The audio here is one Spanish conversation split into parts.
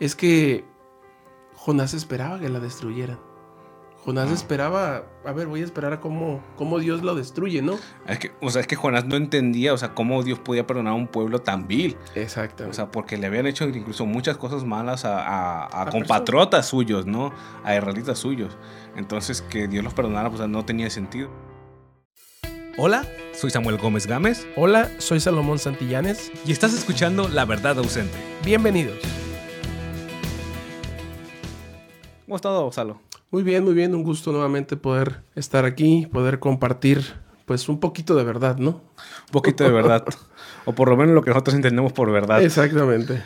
es que Jonás esperaba que la destruyeran. Jonás esperaba, a ver, voy a esperar a cómo, cómo Dios lo destruye, ¿no? Es que, o sea, es que Jonás no entendía, o sea, cómo Dios podía perdonar a un pueblo tan vil. Exacto. O sea, porque le habían hecho incluso muchas cosas malas a, a, a compatriotas suyos, ¿no? A israelitas suyos. Entonces, que Dios los perdonara, pues no tenía sentido. Hola, soy Samuel Gómez Gámez. Hola, soy Salomón Santillanes. Y estás escuchando La Verdad Ausente. Bienvenidos. ¿Cómo ha estado, Salo? Muy bien, muy bien. Un gusto nuevamente poder estar aquí, poder compartir, pues, un poquito de verdad, ¿no? Un poquito de verdad. o por lo menos lo que nosotros entendemos por verdad. Exactamente.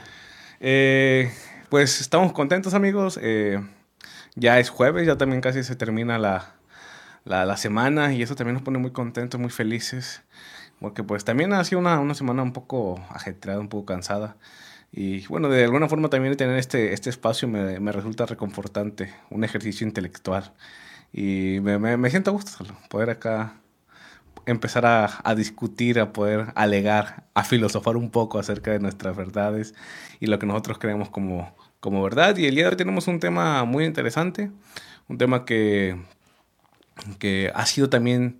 Eh, pues estamos contentos, amigos. Eh, ya es jueves, ya también casi se termina la, la, semana y eso también nos pone muy contentos, muy felices. Porque pues también ha sido una, una semana un poco ajetreada, un poco cansada. Y bueno, de alguna forma también tener este, este espacio me, me resulta reconfortante, un ejercicio intelectual. Y me, me, siento a gusto poder acá empezar a, a, discutir, a poder alegar, a filosofar un poco acerca de nuestras verdades y lo que nosotros creemos como, como verdad. Y el día de hoy tenemos un tema muy interesante, un tema que, que ha sido también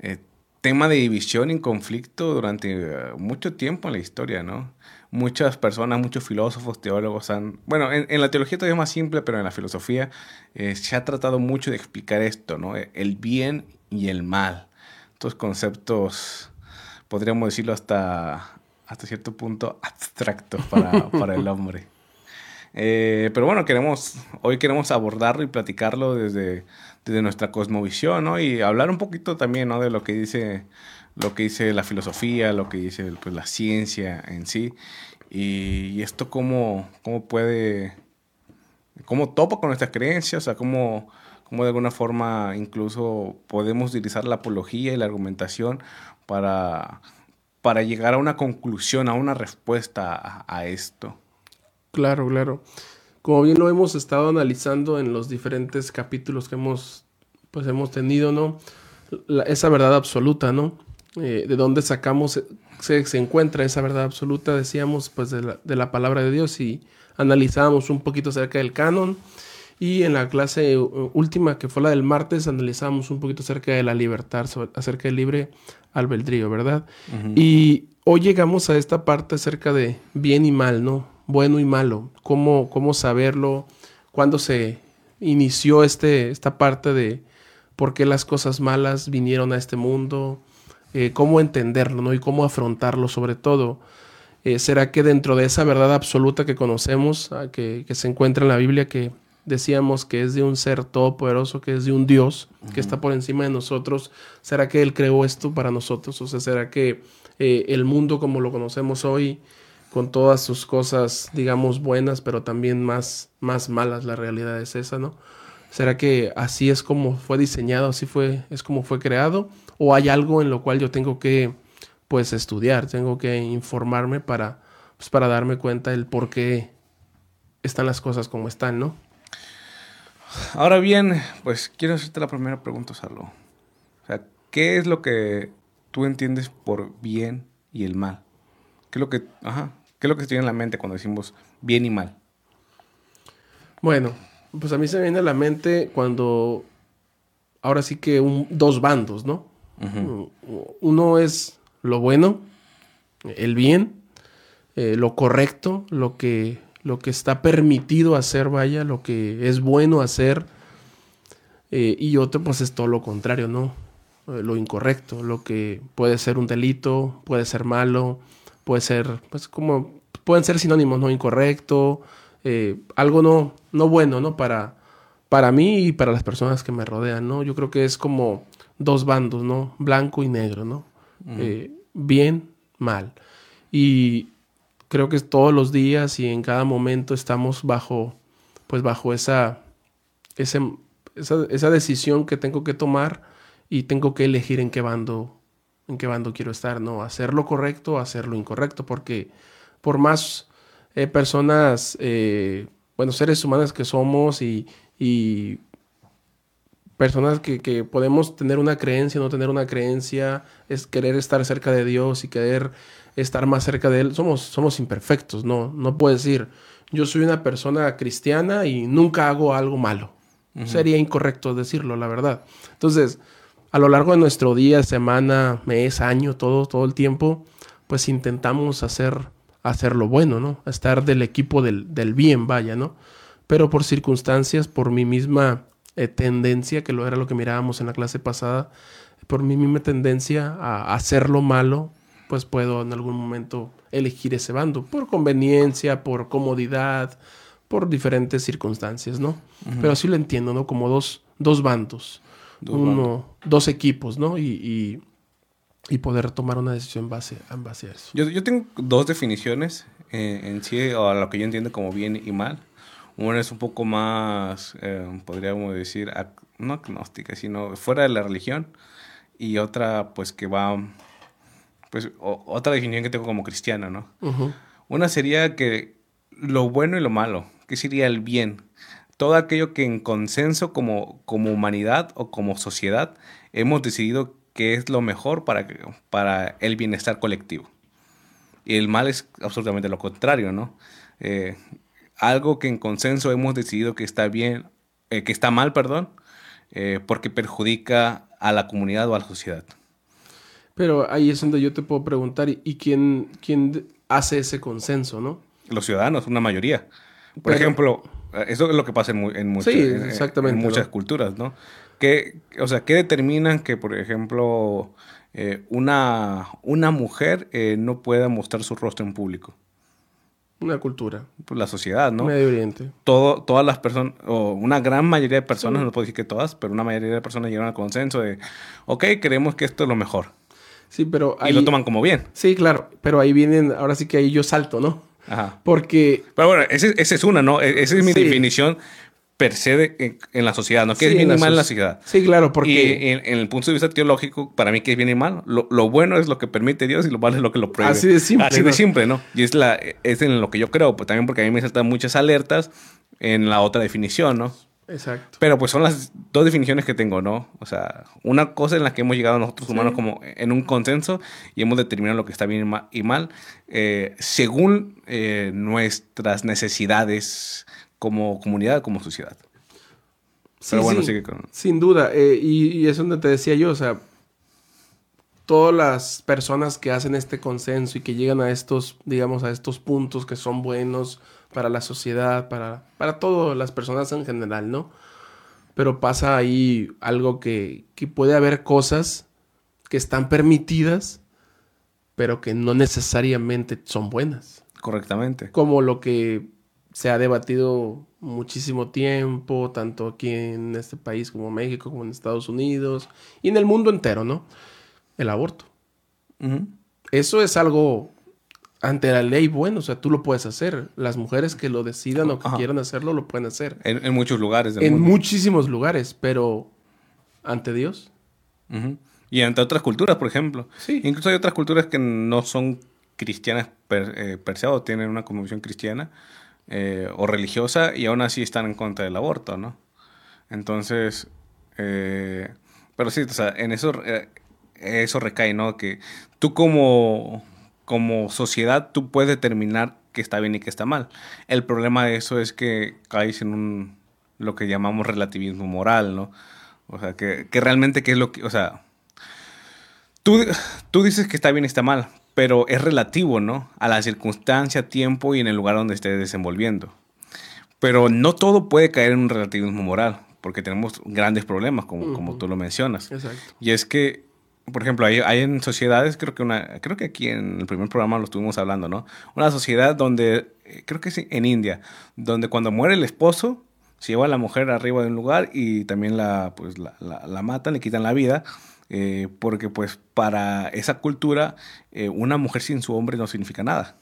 eh, tema de división y conflicto durante eh, mucho tiempo en la historia, ¿no? Muchas personas, muchos filósofos, teólogos han... Bueno, en, la teología todavía es más simple, pero en la filosofía eh, se ha tratado mucho de explicar esto, ¿no? El bien y el mal. Estos conceptos, podríamos decirlo hasta, hasta cierto punto, abstractos para, para el hombre. Eh, pero bueno, queremos, hoy queremos abordarlo y platicarlo desde, desde nuestra cosmovisión, ¿no? Y hablar un poquito también, ¿no? De lo que dice lo que dice la filosofía, lo que dice pues, la ciencia en sí, y, esto cómo, cómo puede, cómo topa con nuestras creencias, o sea, cómo, cómo de alguna forma incluso podemos utilizar la apología y la argumentación para, para llegar a una conclusión, a una respuesta a, esto. Claro, claro. Como bien lo hemos estado analizando en los diferentes capítulos que hemos, pues hemos tenido, ¿no? esa verdad absoluta, ¿no? Eh, de dónde sacamos, se, se, encuentra esa verdad absoluta, decíamos, pues de la, de la palabra de Dios y analizábamos un poquito acerca del canon. Y en la clase última, que fue la del martes, analizamos un poquito acerca de la libertad, acerca del libre albedrío, ¿verdad? Y hoy llegamos a esta parte acerca de bien y mal, ¿no? Bueno y malo. Cómo, cómo saberlo, cuándo se inició este, esta parte de por qué las cosas malas vinieron a este mundo, eh, cómo entenderlo ¿no? y cómo afrontarlo sobre todo. Eh, ¿Será que dentro de esa verdad absoluta que conocemos, ah, que, que, se encuentra en la Biblia, que decíamos que es de un ser todopoderoso, que es de un Dios, que está por encima de nosotros, ¿será que Él creó esto para nosotros? O sea, ¿será que eh, el mundo como lo conocemos hoy, con todas sus cosas, digamos, buenas, pero también más, más malas, la realidad es esa, ¿no? ¿Será que así es como fue diseñado, así fue, es como fue creado? ¿O hay algo en lo cual yo tengo que, pues, estudiar, tengo que informarme para, pues, para darme cuenta del por qué están las cosas como están, ¿no? Ahora bien, pues quiero hacerte la primera pregunta, Salo. O sea, ¿qué es lo que tú entiendes por bien y el mal? ¿Qué es lo que, ajá, qué es lo que tiene en la mente cuando decimos bien y mal? Bueno, pues a mí se me viene a la mente cuando, ahora sí que un, dos bandos, ¿no? Uno es lo bueno, el bien, eh, lo correcto, lo que, lo que está permitido hacer, vaya, lo que es bueno hacer. Eh, y otro, pues es todo lo contrario, ¿no? Eh, lo incorrecto, lo que puede ser un delito, puede ser malo, puede ser, pues como, pueden ser sinónimos, ¿no? Incorrecto, algo no, no bueno, ¿no? Para, para mí y para las personas que me rodean, ¿no? Yo creo que es como dos bandos, ¿no? Blanco y negro, ¿no? Eh, bien, mal. Y creo que todos los días y en cada momento estamos bajo, pues bajo esa, esa, esa decisión que tengo que tomar y tengo que elegir en qué bando, en qué bando quiero estar, ¿no? Hacer lo correcto o hacer lo incorrecto, porque por más eh, personas, eh, bueno, seres humanos que somos y, personas que, podemos tener una creencia, no tener una creencia, es querer estar cerca de Dios y querer estar más cerca de Él. Somos, somos imperfectos, ¿no? No puedo decir, yo soy una persona cristiana y nunca hago algo malo. Sería incorrecto decirlo, la verdad. Entonces, a lo largo de nuestro día, semana, mes, año, todo, todo el tiempo, pues intentamos hacer, hacer lo bueno, ¿no? Estar del equipo del, del bien, vaya, ¿no? Pero por circunstancias, por mi misma eh, tendencia, que lo era lo que mirábamos en la clase pasada, por mi misma tendencia a hacer lo malo, pues puedo en algún momento elegir ese bando, por conveniencia, por comodidad, por diferentes circunstancias, ¿no? Pero sí lo entiendo, ¿no? Como dos, dos bandos, uno, dos equipos, ¿no? Y, y, poder tomar una decisión en base, en base a eso. Yo, yo tengo dos definiciones eh, en sí, o a lo que yo entiendo como bien y mal. Una es un poco más, eh, podríamos decir, no agnóstica, sino fuera de la religión. Y otra, pues que va, pues otra definición que tengo como cristiana, ¿no? Una sería que lo bueno y lo malo, que sería el bien. Todo aquello que en consenso como, como humanidad o como sociedad hemos decidido que es lo mejor para, para el bienestar colectivo. Y el mal es absolutamente lo contrario, ¿no? Eh, algo que en consenso hemos decidido que está bien, eh, que está mal, perdón, eh, porque perjudica a la comunidad o a la sociedad. Pero ahí es donde yo te puedo preguntar, ¿y quién, quién hace ese consenso, no? Los ciudadanos, una mayoría. Por ejemplo, eso es lo que pasa en, en, muchas culturas, ¿no? ¿Qué, o sea, ¿qué determinan que, por ejemplo, eh, una, una mujer no pueda mostrar su rostro en público? Una cultura. La sociedad, ¿no? Medio Oriente. Todo, todas las personas, o una gran mayoría de personas, no puedo decir que todas, pero una mayoría de personas llegan al consenso de, ok, creemos que esto es lo mejor. Sí, pero ahí... Y lo toman como bien. Sí, claro, pero ahí vienen, ahora sí que ahí yo salto, ¿no? Ajá. Porque... Pero bueno, esa es una, ¿no? E, esa es mi definición per se en, la sociedad, ¿no? ¿Qué es bien y mal en la sociedad? Sí, claro, porque... Y en, el punto de vista teológico, para mí, ¿qué es bien y mal? Lo, bueno es lo que permite Dios y lo malo es lo que lo prohíbe. Así de simple. Así de simple, ¿no? Y es, la, es en lo que yo creo, pues, también porque a mí me saltan muchas alertas en la otra definición, ¿no? Exacto. Pero pues son las dos definiciones que tengo, ¿no? O sea, una cosa en la que hemos llegado nosotros humanos como en un consenso y hemos determinado lo que está bien y mal eh, según eh, nuestras necesidades como comunidad, como sociedad. Sí, bueno, sí, Sin duda. Eh, y, es donde te decía yo, o sea, todas las personas que hacen este consenso y que llegan a estos, digamos, a estos puntos que son buenos para la sociedad, para, para todas las personas en general, ¿no? Pero pasa ahí algo que, que puede haber cosas que están permitidas, pero que no necesariamente son buenas. Correctamente. Como lo que se ha debatido muchísimo tiempo, tanto aquí en este país como México, como en Estados Unidos y en el mundo entero, ¿no? El aborto. Eso es algo ante la ley bueno, o sea, tú lo puedes hacer. Las mujeres que lo decidan o que quieran hacerlo, lo pueden hacer. En, muchos lugares del en muchísimos lugares, pero ante Dios. Y ante otras culturas, por ejemplo. Sí. Incluso hay otras culturas que no son cristianas per, eh, per se o tienen una convicción cristiana, eh, o religiosa y aún así están en contra del aborto, ¿no? Entonces, eh, pero sí, o sea, en eso, eh, eso recae, ¿no? Que tú como, como sociedad, tú puedes determinar qué está bien y qué está mal. El problema de eso es que caes en un, lo que llamamos relativismo moral, ¿no? O sea, que, que realmente qué es lo que, o sea, tú, tú dices que está bien y está mal, pero es relativo, ¿no? A la circunstancia, tiempo y en el lugar donde estés desenvolviendo. Pero no todo puede caer en un relativismo moral, porque tenemos grandes problemas, como, como tú lo mencionas. Exacto. Y es que, por ejemplo, hay, hay, en sociedades, creo que, una, creo que aquí en el primer programa lo estuvimos hablando, ¿no? Una sociedad donde, eh, creo que es en India, donde cuando muere el esposo, se lleva a la mujer arriba de un lugar y también la, pues, la, la, la matan, le quitan la vida eh, porque pues para esa cultura eh, una mujer sin su hombre no significa nada.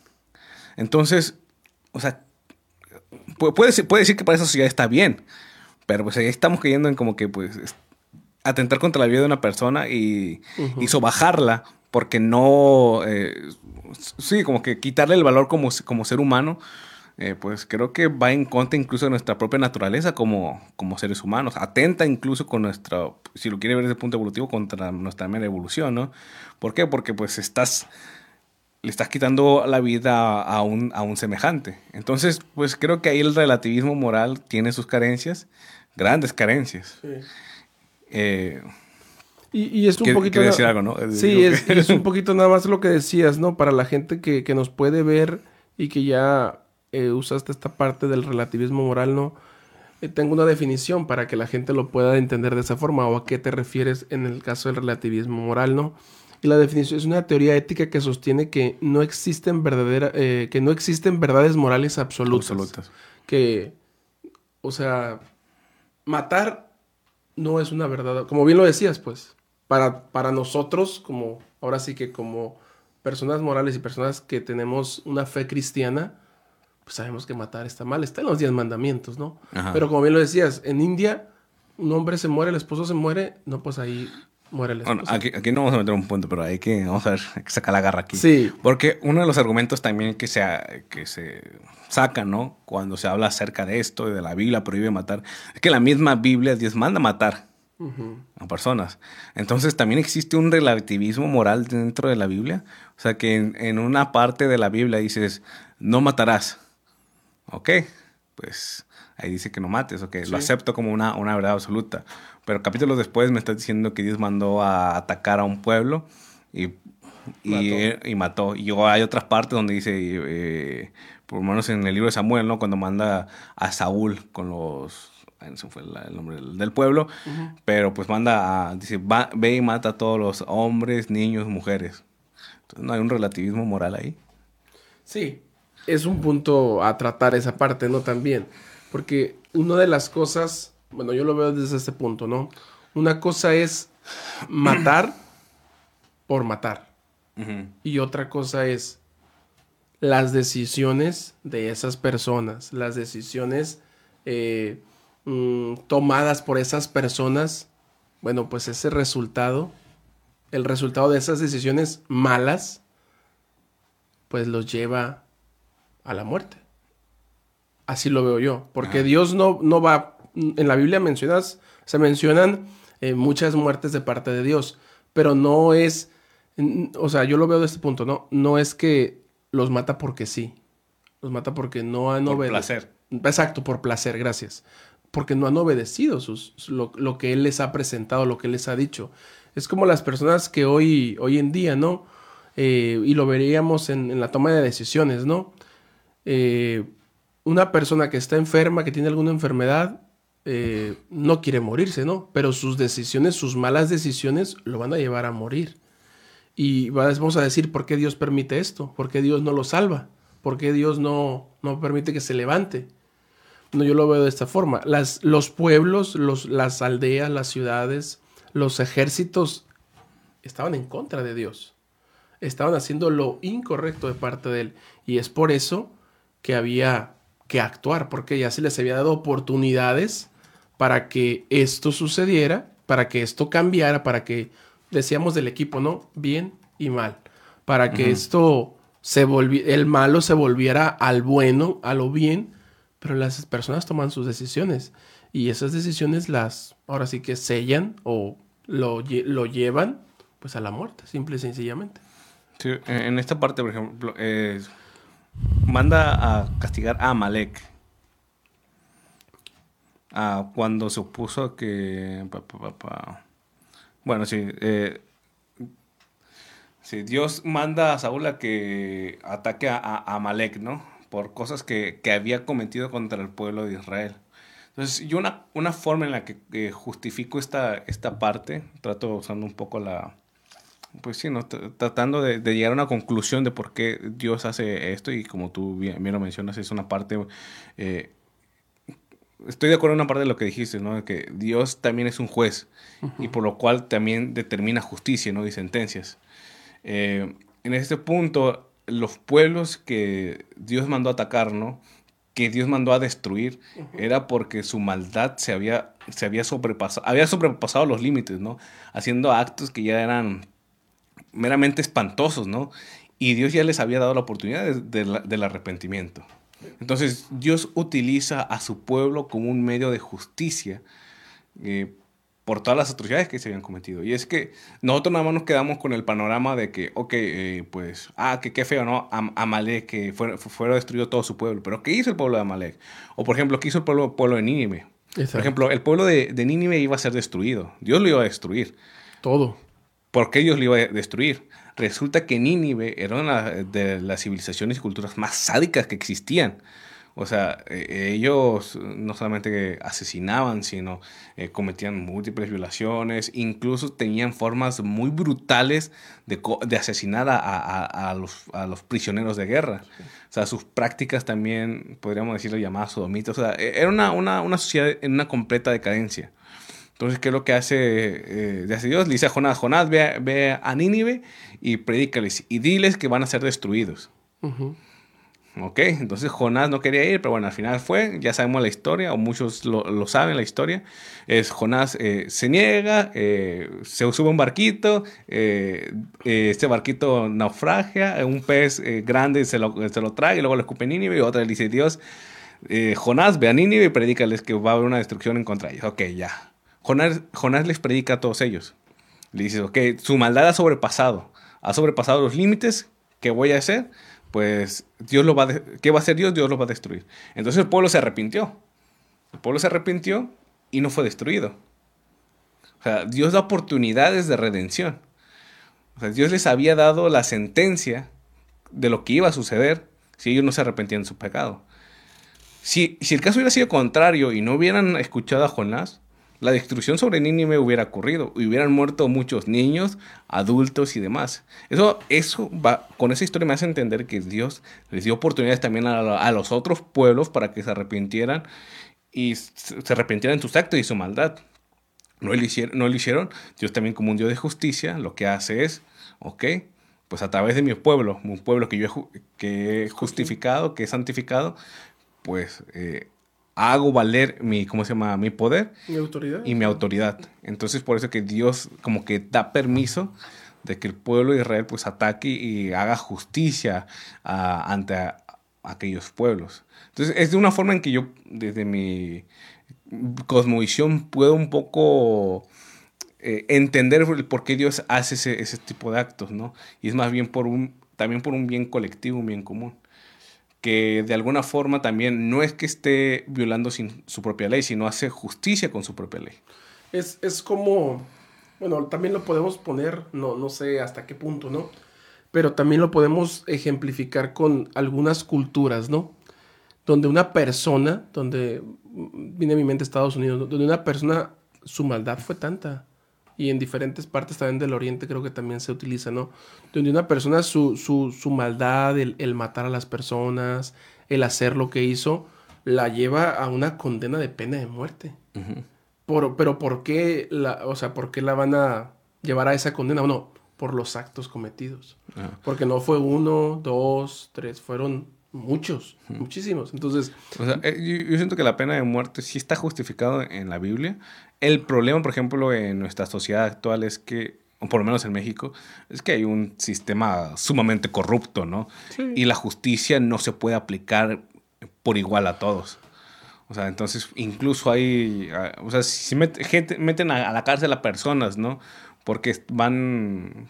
Entonces, o sea, puede, puede decir que para esa sociedad está bien, pero pues ahí estamos cayendo en como que pues atentar contra la vida de una persona y, hizo bajarla porque no, eh, sí, como que quitarle el valor como, como ser humano eh, pues creo que va en contra incluso de nuestra propia naturaleza como, como seres humanos. Atenta incluso con nuestra, si lo quiere ver desde el punto evolutivo, contra nuestra mera evolución, ¿no? ¿Por qué? Porque pues estás le estás quitando la vida a un, a un semejante. Entonces, pues creo que ahí el relativismo moral tiene sus carencias, grandes carencias. Sí. Eh, y, es un poquito... decir algo, ¿no? Sí, es, un poquito nada más lo que decías, ¿no? Para la gente que, que nos puede ver y que ya eh, usaste esta parte del relativismo moral, ¿no? Eh, tengo una definición para que la gente lo pueda entender de esa forma o a qué te refieres en el caso del relativismo moral, ¿no? Y la definición es una teoría ética que sostiene que no existen verdadera, eh, que no existen verdades morales absolutas. absolutas. Que, o sea, matar no es una verdad. Como bien lo decías, pues, para, para nosotros, como, ahora sí que como personas morales y personas que tenemos una fe cristiana, pues sabemos que matar está mal, está en los diez mandamientos, ¿no? Pero como bien lo decías, en India un hombre se muere, el esposo se muere, no, pues ahí muere el esposo. aquí, aquí, no vamos a meter un punto, pero hay que, vamos a ver, hay que sacar la garra aquí. Sí. Porque uno de los argumentos también que se, que se saca, ¿no? Cuando se habla acerca de esto y de la Biblia prohíbe matar, es que la misma Biblia Dios manda matar a personas. Entonces también existe un relativismo moral dentro de la Biblia. O sea que en, en una parte de la Biblia dices, no matarás ok, pues ahí dice que no mates, ok, lo acepto como una, una verdad absoluta. Pero capítulos después me estás diciendo que Dios mandó a atacar a un pueblo y, y, mató. y hay otras partes donde dice, eh, por lo menos en el libro de Samuel, ¿no? Cuando manda a Saúl con los... Ese fue el nombre del pueblo, pero pues manda a, dice, ve y mata a todos los hombres, niños, mujeres. Entonces no hay un relativismo moral ahí. Sí, es un punto a tratar esa parte, ¿no? También. Porque una de las cosas, bueno, yo lo veo desde este punto, ¿no? Una cosa es matar por matar. Y otra cosa es las decisiones de esas personas, las decisiones eh, mm, tomadas por esas personas. Bueno, pues ese resultado, el resultado de esas decisiones malas, pues los lleva a la muerte. Así lo veo yo, porque Dios no, no va, en la Biblia mencionas, se mencionan eh, muchas muertes de parte de Dios, pero no es, o sea, yo lo veo de este punto, ¿no? No es que los mata porque sí, los mata porque no han obedecido. Por placer. Exacto, por placer, gracias. Porque no han obedecido sus, lo, que Él les ha presentado, lo que Él les ha dicho. Es como las personas que hoy, hoy en día, ¿no? Eh, y lo veríamos en, en, la toma de decisiones, ¿no? Eh, una persona que está enferma, que tiene alguna enfermedad, eh, no quiere morirse, ¿no? Pero sus decisiones, sus malas decisiones, lo van a llevar a morir. Y vamos a decir, ¿por qué Dios permite esto? ¿Por qué Dios no lo salva? ¿Por qué Dios no, no permite que se levante? No, yo lo veo de esta forma. Las, los pueblos, los, las aldeas, las ciudades, los ejércitos estaban en contra de Dios. Estaban haciendo lo incorrecto de parte de Él. Y es por eso que había que actuar, porque ya se les había dado oportunidades para que esto sucediera, para que esto cambiara, para que, decíamos del equipo, ¿no? Bien y mal, para que esto se volviera, el malo se volviera al bueno, a lo bien, pero las personas toman sus decisiones y esas decisiones las, ahora sí que sellan o lo, lo llevan pues a la muerte, simple y sencillamente. Sí, en esta parte, por ejemplo, eh, manda a castigar a Amalek. cuando se opuso que... bueno, sí, eh, sí. Dios manda a Saúl a que ataque a, Amalek, ¿no? Por cosas que, había cometido contra el pueblo de Israel. Entonces, yo una, una forma en la que justifico esta, esta parte, trato usando un poco la, pues sí, ¿no? tratando de, llegar a una conclusión de por qué Dios hace esto y como tú bien, lo mencionas, es una parte... Eh, estoy de acuerdo en una parte de lo que dijiste, ¿no? Que Dios también es un juez y por lo cual también determina justicia, ¿no? Y sentencias. Eh, en este punto, los pueblos que Dios mandó a atacar, ¿no? Que Dios mandó a destruir, era porque su maldad se había, se había sobrepasado, había sobrepasado los límites, ¿no? Haciendo actos que ya eran meramente espantosos, ¿no? Y Dios ya les había dado la oportunidad del arrepentimiento. Entonces Dios utiliza a su pueblo como un medio de justicia eh, por todas las atrocidades que se habían cometido. Y es que nosotros nada más nos quedamos con el panorama de que, ok, eh, pues, ah, que qué feo, ¿no? Amalek, que fuera, fuera destruido todo su pueblo. Pero ¿qué hizo el pueblo de Amalek? O por ejemplo, ¿qué hizo el pueblo, pueblo de Nínive? Por ejemplo, el pueblo de, de Nínive iba a ser destruido. Dios lo iba a destruir. Todo. ¿Por qué Dios lo iba a destruir? Resulta que Nínive era una de las civilizaciones y culturas más sádicas que existían. O sea, e, ellos no solamente asesinaban, sino eh, cometían múltiples violaciones, incluso tenían formas muy brutales de, de asesinar a, a, a, los, a, los, prisioneros de guerra. O sea, sus prácticas también, podríamos decirlo, llamadas sodomitas. O sea, e, era una, una, una sociedad en una completa decadencia. Entonces, ¿qué es lo que hace, eh, hace Dios? Le dice a Jonás, Jonás, ve, ve, a Nínive y predícales y diles que van a ser destruidos. Ok, entonces Jonás no quería ir, pero bueno, al final fue, ya sabemos la historia, o muchos lo, saben la historia. Es Jonás eh, se niega, eh, se sube un barquito, eh, este barquito naufragia, un pez grande se lo, se lo trae y luego lo escupe Nínive y otra le dice Dios, Jonás ve a Nínive y predícales que va a haber una destrucción en contra de ellos. Ok, ya, Jonás, les predica a todos ellos. Le dice, ok, su maldad ha sobrepasado, ha sobrepasado los límites, ¿qué voy a hacer? Pues Dios lo va a ¿qué va a hacer Dios? Dios lo va a destruir. Entonces el pueblo se arrepintió. El pueblo se arrepintió y no fue destruido. O sea, Dios da oportunidades de redención. O sea, Dios les había dado la sentencia de lo que iba a suceder si ellos no se arrepentían de su pecado. Si, si el caso hubiera sido contrario y no hubieran escuchado a Jonás, la destrucción sobre Nínive hubiera ocurrido y hubieran muerto muchos niños, adultos y demás. Eso, eso va, con esa historia me hace entender que Dios les dio oportunidades también a, los otros pueblos para que se arrepintieran y se arrepintieran de sus actos y su maldad. No lo, hicieron, no lo hicieron. Dios también como un Dios de justicia lo que hace es, ok, pues a través de mi pueblo, un pueblo que yo he, que he justificado, que he santificado, pues eh, hago valer mi, ¿cómo se llama? Mi poder. Mi autoridad. Y mi autoridad. Entonces, por eso que Dios como que da permiso de que el pueblo de Israel pues ataque y haga justicia ante aquellos pueblos. Entonces, es de una forma en que yo, desde mi cosmovisión, puedo un poco eh, entender por qué Dios hace ese, ese tipo de actos, ¿no? Y es más bien por un, también por un bien colectivo, un bien común que de alguna forma también no es que esté violando sin su propia ley, sino hace justicia con su propia ley. Es, es como, bueno, también lo podemos poner, no, no sé hasta qué punto, ¿no? Pero también lo podemos ejemplificar con algunas culturas, ¿no? Donde una persona, donde viene a mi mente Estados Unidos, donde una persona, su maldad fue tanta, y en diferentes partes también del Oriente creo que también se utiliza, ¿no? Donde una persona, su, su, su maldad, el, matar a las personas, el hacer lo que hizo, la lleva a una condena de pena de muerte. Por, pero ¿por qué, la, o sea, ¿por qué la van a llevar a esa condena? Bueno, por los actos cometidos. Ah. Porque no fue uno, dos, tres, fueron muchos, muchísimos. Entonces... O sea, eh, yo, siento que la pena de muerte sí está justificado en la Biblia. El problema, por ejemplo, en nuestra sociedad actual es que, o por lo menos en México, es que hay un sistema sumamente corrupto, ¿no? Y la justicia no se puede aplicar por igual a todos. O sea, entonces incluso hay, ah, o sea, si meten a, a la cárcel a personas, ¿no? Porque van,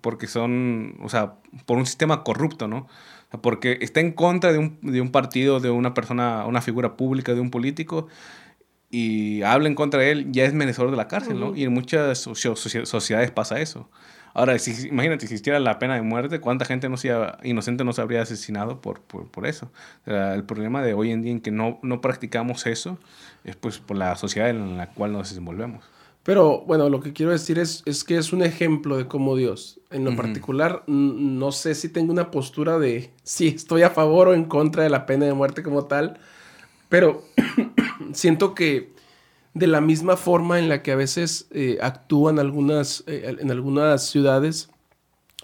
porque son, o sea, por un sistema corrupto, ¿no? porque está en contra de un, de un partido, de una persona, una figura pública, de un político, y habla en contra de él, ya es merecedor de la cárcel, ¿no? Y en muchas sociedades pasa eso. Ahora, si, imagínate, si existiera la pena de muerte, ¿cuánta gente no sea, inocente no se habría asesinado por, por, por eso? el problema de hoy en día en que no, no practicamos eso es pues por la sociedad en la cual nos desenvolvemos. Pero bueno, lo que quiero decir es, es que es un ejemplo de cómo Dios, en lo particular, no sé si tengo una postura de si estoy a favor o en contra de la pena de muerte como tal, pero siento que de la misma forma en la que a veces eh, actúan algunas, eh, en algunas ciudades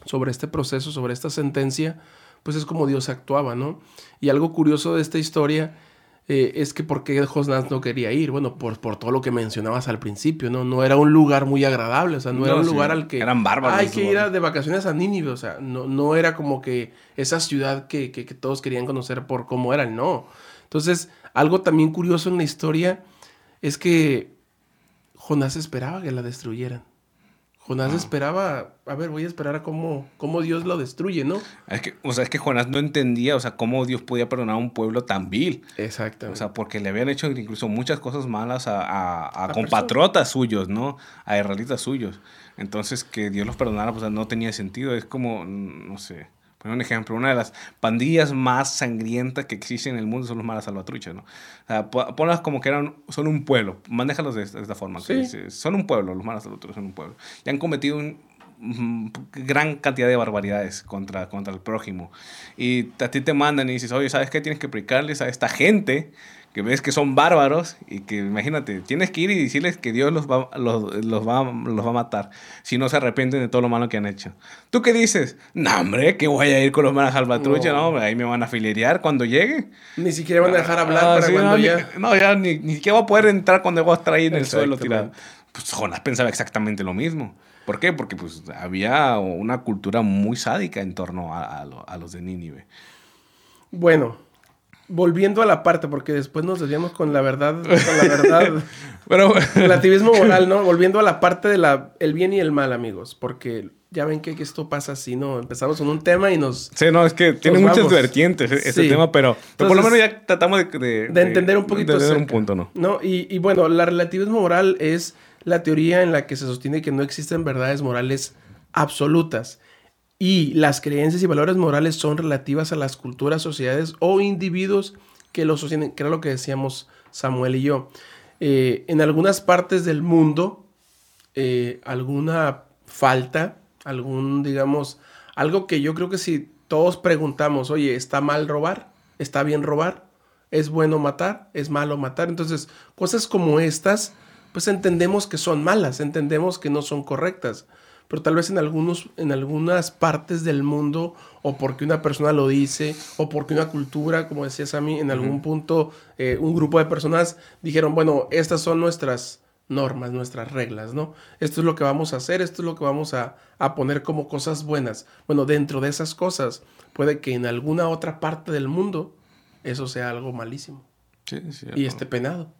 sobre este proceso, sobre esta sentencia, pues es como Dios actuaba, ¿no? Y algo curioso de esta historia eh, es que por qué Jonás no quería ir. Bueno, por, por todo lo que mencionabas al principio, ¿no? No era un lugar muy agradable, o sea, no, era un lugar al que... Eran bárbaros. Hay que ir de vacaciones a Nínive, o sea, no, no era como que esa ciudad que, que, todos querían conocer por cómo era, no. Entonces, algo también curioso en la historia es que Jonás esperaba que la destruyeran. Jonás esperaba, a ver, voy a esperar a cómo, cómo Dios lo destruye, ¿no? Es que, o sea, es que Jonás no entendía, o sea, cómo Dios podía perdonar a un pueblo tan vil. Exactamente. O sea, porque le habían hecho incluso muchas cosas malas a, a, a compatriotas suyos, ¿no? A israelitas suyos. Entonces, que Dios los perdonara, pues no tenía sentido. Es como, no sé un ejemplo, una de las pandillas más sangrientas que existen en el mundo son los malas salvatruchas, ¿no? O sea, ponlas como que eran, son un pueblo, manéjalos de, esta forma. son un pueblo, los malas salvatruchas son un pueblo. Y han cometido un, gran cantidad de barbaridades contra, contra el prójimo. Y a ti te mandan y dices, oye, ¿sabes qué? Tienes que explicarles a esta gente que ves que son bárbaros y que imagínate, tienes que ir y decirles que Dios los va, los, los, va, los va a matar si no se arrepienten de todo lo malo que han hecho. ¿Tú qué dices? No, hombre, que voy a ir con los malas al no. no, ahí me van a filerear cuando llegue. Ni siquiera van a dejar hablar ah, para cuando no, ya... Ni, no, ya ni, ni siquiera voy a poder entrar cuando voy a estar ahí en el suelo tirado. Pues Jonás pensaba exactamente lo mismo. ¿Por qué? Porque pues había una cultura muy sádica en torno a, a los de Nínive. Bueno, volviendo a la parte, porque después nos desviamos con la verdad, con la verdad. Pero relativismo moral, ¿no? Volviendo a la parte de la el bien y el mal, amigos, porque ya ven que, esto pasa así, ¿no? Empezamos con un tema y nos Sí, no, es que tiene muchas vertientes e-, ese tema, pero, por lo menos ya tratamos de, de, entender un poquito de un punto, ¿no? No, y, y bueno, la relativismo moral es la teoría en la que se sostiene que no existen verdades morales absolutas y las creencias y valores morales son relativas a las culturas, sociedades o individuos que los sostienen, que era lo que decíamos Samuel y yo. Eh, en algunas partes del mundo, eh, alguna falta, algún, digamos, algo que yo creo que si todos preguntamos, oye, ¿está mal robar? ¿Está bien robar? ¿Es bueno matar? ¿Es malo matar? Entonces, cosas como estas, pues entendemos que son malas, entendemos que no son correctas pero tal vez en, algunos, en algunas partes del mundo, o porque una persona lo dice, o porque una cultura, como decías a mí, en algún punto eh, un grupo de personas dijeron, bueno, estas son nuestras normas, nuestras reglas, ¿no? Esto es lo que vamos a hacer, esto es lo que vamos a, poner como cosas buenas. Bueno, dentro de esas cosas, puede que en alguna otra parte del mundo eso sea algo malísimo. Sí, y esté penado.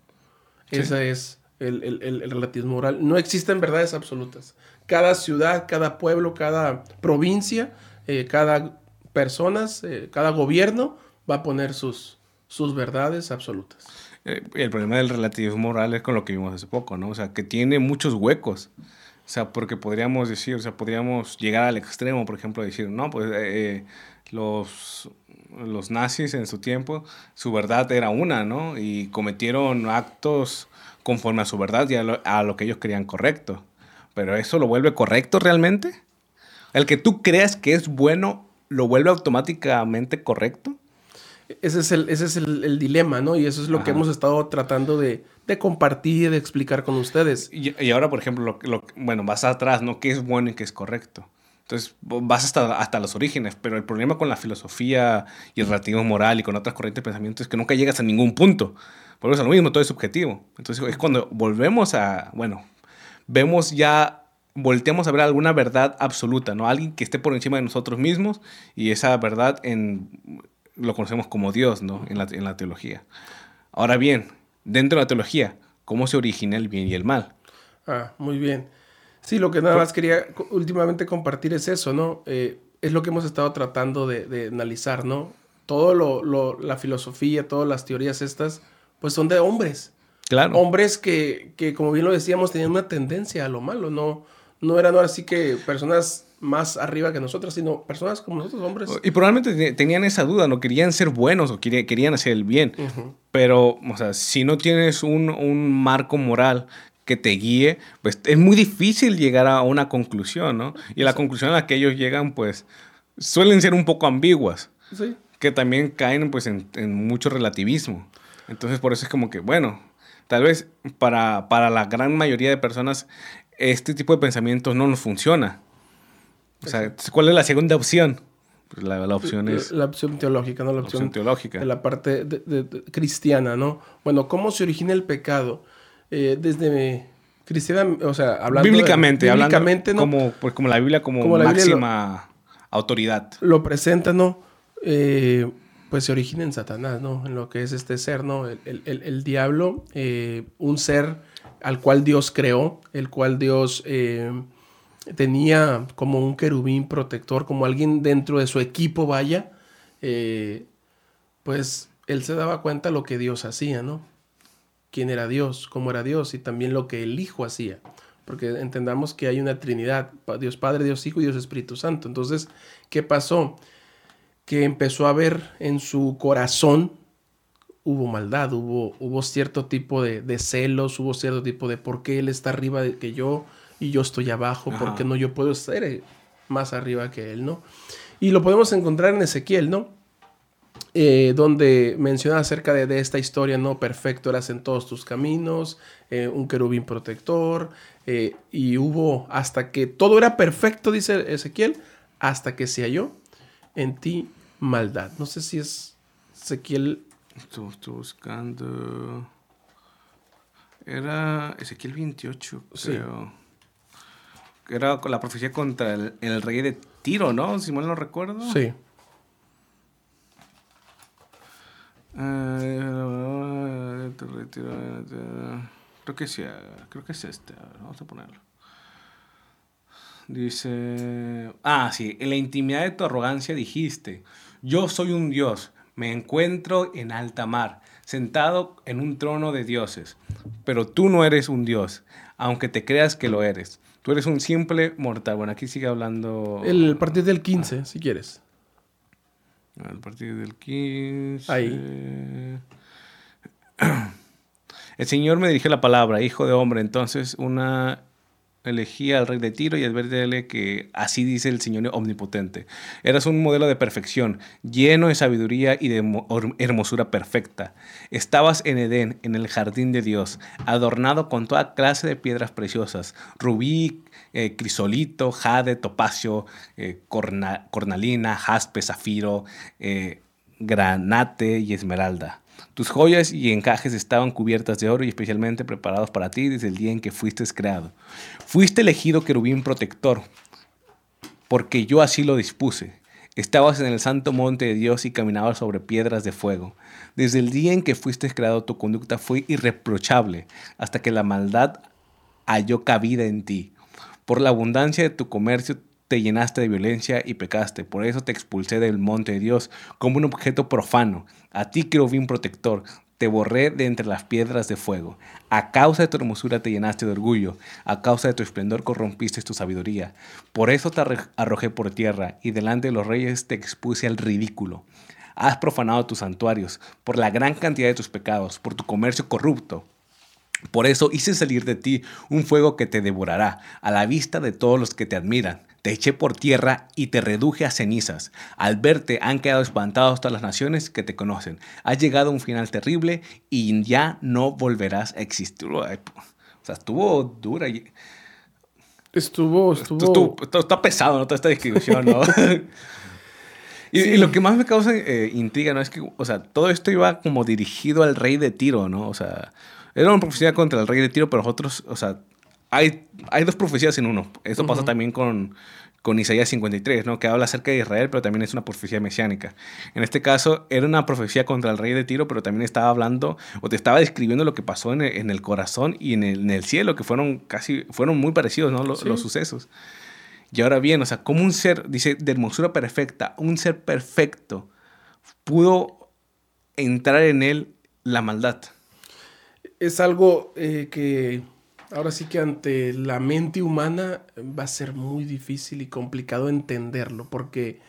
Ese es el, el, relativismo moral. No existen verdades absolutas cada ciudad, cada pueblo, cada provincia, eh, cada persona, eh, cada gobierno va a poner sus, sus verdades absolutas. Eh, el problema del relativismo moral es con lo que vimos hace poco, ¿no? O sea, que tiene muchos huecos. O sea, porque podríamos decir, o sea, podríamos llegar al extremo, por ejemplo, decir, no, pues los, los nazis en su tiempo, su verdad era una, ¿no? Y cometieron actos conforme a su verdad y a lo que ellos creían correcto. Pero eso lo vuelve correcto realmente. El que tú creas que es bueno, lo vuelve automáticamente correcto. Ese es el, ese es el, dilema, ¿no? Y eso es lo que hemos estado tratando de, de compartir, de explicar con ustedes. Y, ahora, por ejemplo, lo, bueno, vas atrás, ¿no? ¿Qué es bueno y qué es correcto? Entonces, vas hasta, hasta los orígenes, pero el problema con la filosofía y el relativismo moral y con otras corrientes de pensamiento es que nunca llegas a ningún punto. Volvemos a lo mismo, todo es subjetivo. Entonces, es cuando volvemos a, bueno, vemos ya, volteamos a ver alguna verdad absoluta, ¿no? Alguien que esté por encima de nosotros mismos y esa verdad en, lo conocemos como Dios, ¿no? En la, en la teología. Ahora bien, dentro de la teología, ¿cómo se origina el bien y el mal? Ah, muy bien. Sí, lo que nada más quería últimamente compartir es eso, ¿no? Eh, es lo que hemos estado tratando de, de analizar, ¿no? Todo lo, lo, la filosofía, todas las teorías estas, pues son de hombres. Claro. Hombres que, que, como bien lo decíamos, tenían una tendencia a lo malo, no, no eran ahora sí que personas más arriba que nosotros, sino personas como nosotros, hombres. Y probablemente tenían esa duda, no querían ser buenos o querían hacer el bien. Pero, o sea, si no tienes un, un, marco moral que te guíe, pues es muy difícil llegar a una conclusión, ¿no? Y la conclusión a la que ellos llegan, pues, suelen ser un poco ambiguas. Sí. Que también caen, pues, en, en mucho relativismo. Entonces, por eso es como que, bueno, Tal vez para, para la gran mayoría de personas este tipo de pensamientos no nos funciona. O sea, ¿cuál es la segunda opción? Pues la, la, opción es... La opción teológica, ¿no? La opción, teológica. De la parte de, cristiana, ¿no? Bueno, ¿cómo se origina el pecado? Eh, desde cristiana, o sea, hablando... Bíblicamente, bíblicamente ¿no? Como, pues como la Biblia como, máxima autoridad. Lo presenta, ¿no? Eh, pues se origina en Satanás, ¿no? En lo que es este ser, ¿no? El, diablo, eh, un ser al cual Dios creó, el cual Dios eh, tenía como un querubín protector, como alguien dentro de su equipo, vaya, eh, pues él se daba cuenta lo que Dios hacía, ¿no? Quién era Dios, cómo era Dios y también lo que el Hijo hacía. Porque entendamos que hay una Trinidad, Dios Padre, Dios Hijo y Dios Espíritu Santo. Entonces, ¿qué pasó? Que empezó a ver en su corazón, hubo maldad, hubo, hubo cierto tipo de, celos, hubo cierto tipo de por qué Él está arriba de que yo y yo estoy abajo, por qué no yo puedo ser eh, más arriba que Él, ¿no? Y lo podemos encontrar en Ezequiel, ¿no? Eh, donde menciona acerca de, esta historia, ¿no? Perfecto eras en todos tus caminos, eh, un querubín protector, eh, y hubo hasta que todo era perfecto, dice Ezequiel, hasta que se halló en ti maldad. No sé si es Ezequiel. Estoy, buscando. Era Ezequiel 28, creo. Era la profecía contra el, el, rey de Tiro, ¿no? Si mal no recuerdo. Sí. Eh, creo que sí, creo que es este. Vamos a ponerlo. Dice, ah, sí, en la intimidad de tu arrogancia dijiste, yo soy un dios, me encuentro en alta mar, sentado en un trono de dioses, pero tú no eres un dios, aunque te creas que lo eres. Tú eres un simple mortal. Bueno, aquí sigue hablando... El partido del 15, si quieres. Al partir del 15. Ahí. El Señor me dirigió la palabra, hijo de hombre. Entonces, una elegía al rey de Tiro y advertirle que así dice el Señor omnipotente. Eras un modelo de perfección, lleno de sabiduría y de hermosura perfecta. Estabas en Edén, en el jardín de Dios, adornado con toda clase de piedras preciosas, rubí, eh, crisolito, jade, topacio, eh, cornalina, jaspe, zafiro, eh, granate y esmeralda. Tus joyas y encajes estaban cubiertas de oro y especialmente preparados para ti desde el día en que fuiste creado. Fuiste elegido querubín protector, porque yo así lo dispuse. Estabas en el santo monte de Dios y caminabas sobre piedras de fuego. Desde el día en que fuiste creado tu conducta fue irreprochable, hasta que la maldad halló cabida en ti. Por la abundancia de tu comercio te llenaste de violencia y pecaste. Por eso te expulsé del monte de Dios como un objeto profano. A ti, querubín protector, te borré de entre las piedras de fuego. A causa de tu hermosura te llenaste de orgullo, a causa de tu esplendor corrompiste tu sabiduría. Por eso te arrojé por tierra y delante de los reyes te expuse al ridículo. Has profanado tus santuarios por la gran cantidad de tus pecados, por tu comercio corrupto. Por eso hice salir de ti un fuego que te devorará a la vista de todos los que te admiran. Te eché por tierra y te reduje a cenizas. Al verte han quedado espantados todas las naciones que te conocen. Has llegado a un final terrible y ya no volverás a existir. O sea, estuvo dura. Estuvo, estuvo... está pesado, ¿no? Toda esta descripción, ¿no? y, lo que más me causa eh, intriga, ¿no? Es que, o sea, todo esto iba como dirigido al rey de Tiro, ¿no? O sea, era una profecía contra el rey de Tiro, pero nosotros, o sea, hay, hay dos profecías en uno. Esto pasa también con, con Isaías 53, ¿no? que habla acerca de Israel, pero también es una profecía mesiánica. En este caso, era una profecía contra el rey de Tiro, pero también estaba hablando o te estaba describiendo lo que pasó en el, en el corazón y en el, en el, cielo, que fueron casi, fueron muy parecidos ¿no? los, los sucesos. Y ahora bien, o sea, como un ser, dice, de hermosura perfecta, un ser perfecto, pudo entrar en él la maldad. Es algo eh, que Ahora sí que ante la mente humana va a ser muy difícil y complicado entenderlo porque